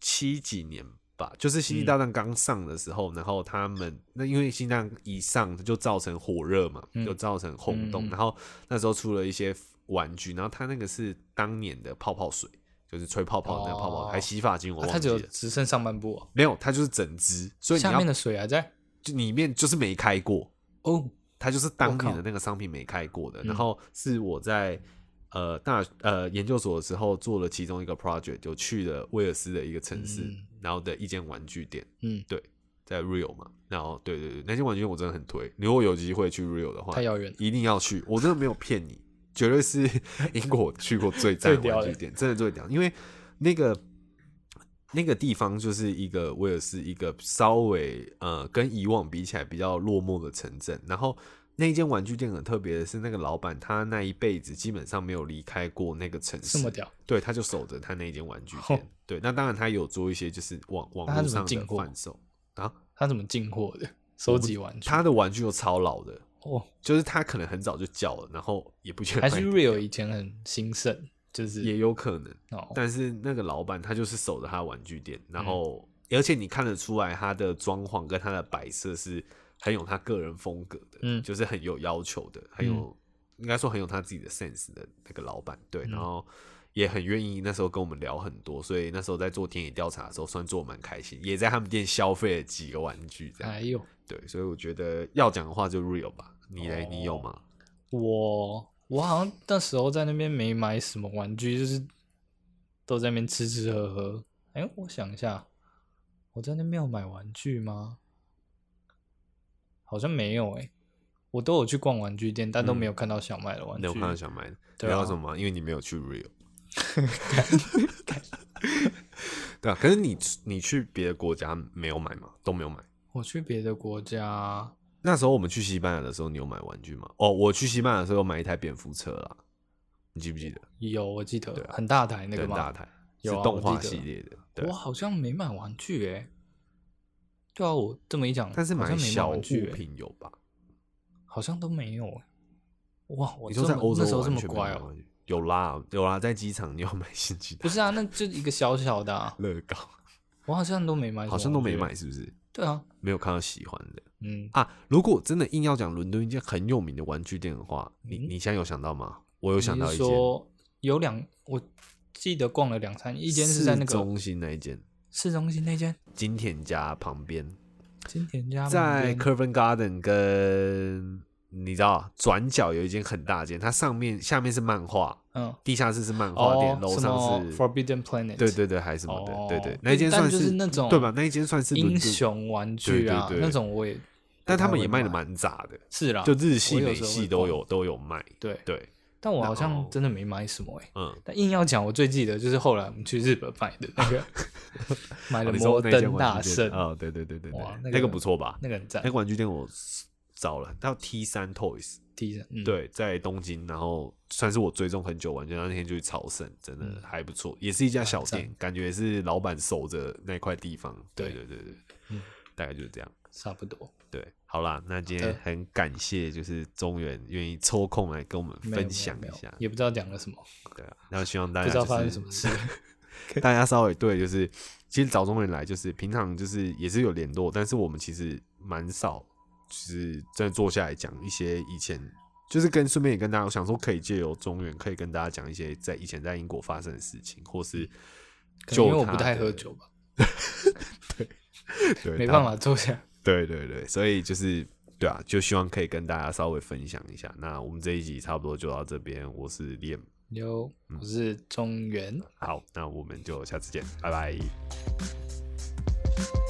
七几年吧，就是《星际大战》刚上的时候，然后他们那因为《星际大战》一上就造成火热嘛，嗯就造成轰动，然后那时候出了一些玩具，然后它那个是当年的泡泡水，就是吹泡泡的那个泡泡，哦还洗发精，我忘记了。只剩上半部哦，没有，它就是整只，所以下面的水还在就里面就是没开过，哦，它就是当年的那个商品没开过的。嗯然后是我在呃大呃研究所的时候做了其中一个 project，就去了威尔斯的一个城市，嗯然后的一间玩具店，嗯，对在 Rio 嘛。然后对对对，那间玩具店我真的很推，如果有机会去 Rio 的话太，遥远，一定要去。我真的没有骗你，绝对是 英国去过最赞的玩具店，真的最屌。因为那个那个地方就是一个威尔士一个稍微呃跟以往比起来比较落寞的城镇，然后那一间玩具店很特别的是，那个老板他那一辈子基本上没有离开过那个城市，这么屌，对，他就守着他那一间玩具店。对，那当然他有做一些就是网网络上的贩售。啊，他怎么进货的？收集玩具，他的玩具又超老的哦，就是他可能很早就叫了，然后也不觉得还是 real 以前很兴盛，就是也有可能哦。但是那个老板他就是守着他的玩具店，然后而且你看得出来他的装潢跟他的摆设是很有他个人风格的，嗯，就是很有要求的，很有应该说很有他自己的 sense 的那个老板，对，然后。也很愿意那时候跟我们聊很多，所以那时候在做田野调查的时候，算做蛮开心，也在他们店消费了几个玩具，这样。哎呦，对，所以我觉得要讲的话就 real 吧，你嘞，你有吗？我我好像那时候在那边没买什么玩具，就是都在那边吃吃喝喝。哎，我想一下，我在那边有买玩具吗？好像没有哎，我都有去逛玩具店，但都没有看到小麦的玩具。没有看到小麦的，对啊？什么？因为你没有去 real。对啊，可是你你去别的国家没有买吗？都没有买。我去别的国家，那时候我们去西班牙的时候，你有买玩具吗？哦，我去西班牙的时候买一台蝙蝠车啦，你记不记得？有，我记得，很大台那个很？大台，是动画系列的。我好像没买玩具诶。对啊，我这么一讲，但是买小物品有吧？好像都没有。哇，我说在欧洲那时候这么乖哦。有啦有啦，在机场你要买新机不是啊，那就一个小小的乐高，我好像都没买，好像都没买，是不是？对啊，没有看到喜欢的。嗯。啊，如果真的硬要讲伦敦一间很有名的玩具店的话，你你现在有想到吗？我有想到一间，有两，我记得逛了两餐，一间是在那个中心那一间，市中心那间？金田家旁边，金田家在 Curven Garden 跟。你知道，转角有一间很大间，它上面下面是漫画，嗯，地下室是漫画店，楼上是 Forbidden Planet，对对对，还是什么的，对对，那一间算是那种对吧？那一间算是英雄玩具啊，那种我也，但他们也卖的蛮杂的，是啦，就日系美系都有都有卖，对。对，但我好像真的没买什么哎，嗯，但硬要讲，我最记得就是后来我们去日本买的那个，买了摩登大圣。啊，对对对对对，那个不错吧？那个很赞，那个玩具店我。找了，到 T 三 Toys，T 三，对，在东京，然后算是我追踪很久玩具，那天就去朝圣，真的还不错，也是一家小店，感觉是老板守着那块地方，对对。对对，嗯，大概就是这样，差不多，对，好啦，那今天很感谢，就是中原愿意抽空来跟我们分享一下，也不知道讲了什么，对啊，然后希望大家不知道发生什么事，大家稍微对，就是其实找中原来，就是平常就是也是有联络，但是我们其实蛮少。就是真的坐下来讲一些以前，就是跟顺便也跟大家我想说，可以借由中原，可以跟大家讲一些在以前在英国发生的事情，或是就因为我不太喝酒吧，对对，没办法坐下，对对对，所以就是对啊，就希望可以跟大家稍微分享一下。那我们这一集差不多就到这边，我是练有，我是中原，好，那我们就下次见，拜拜。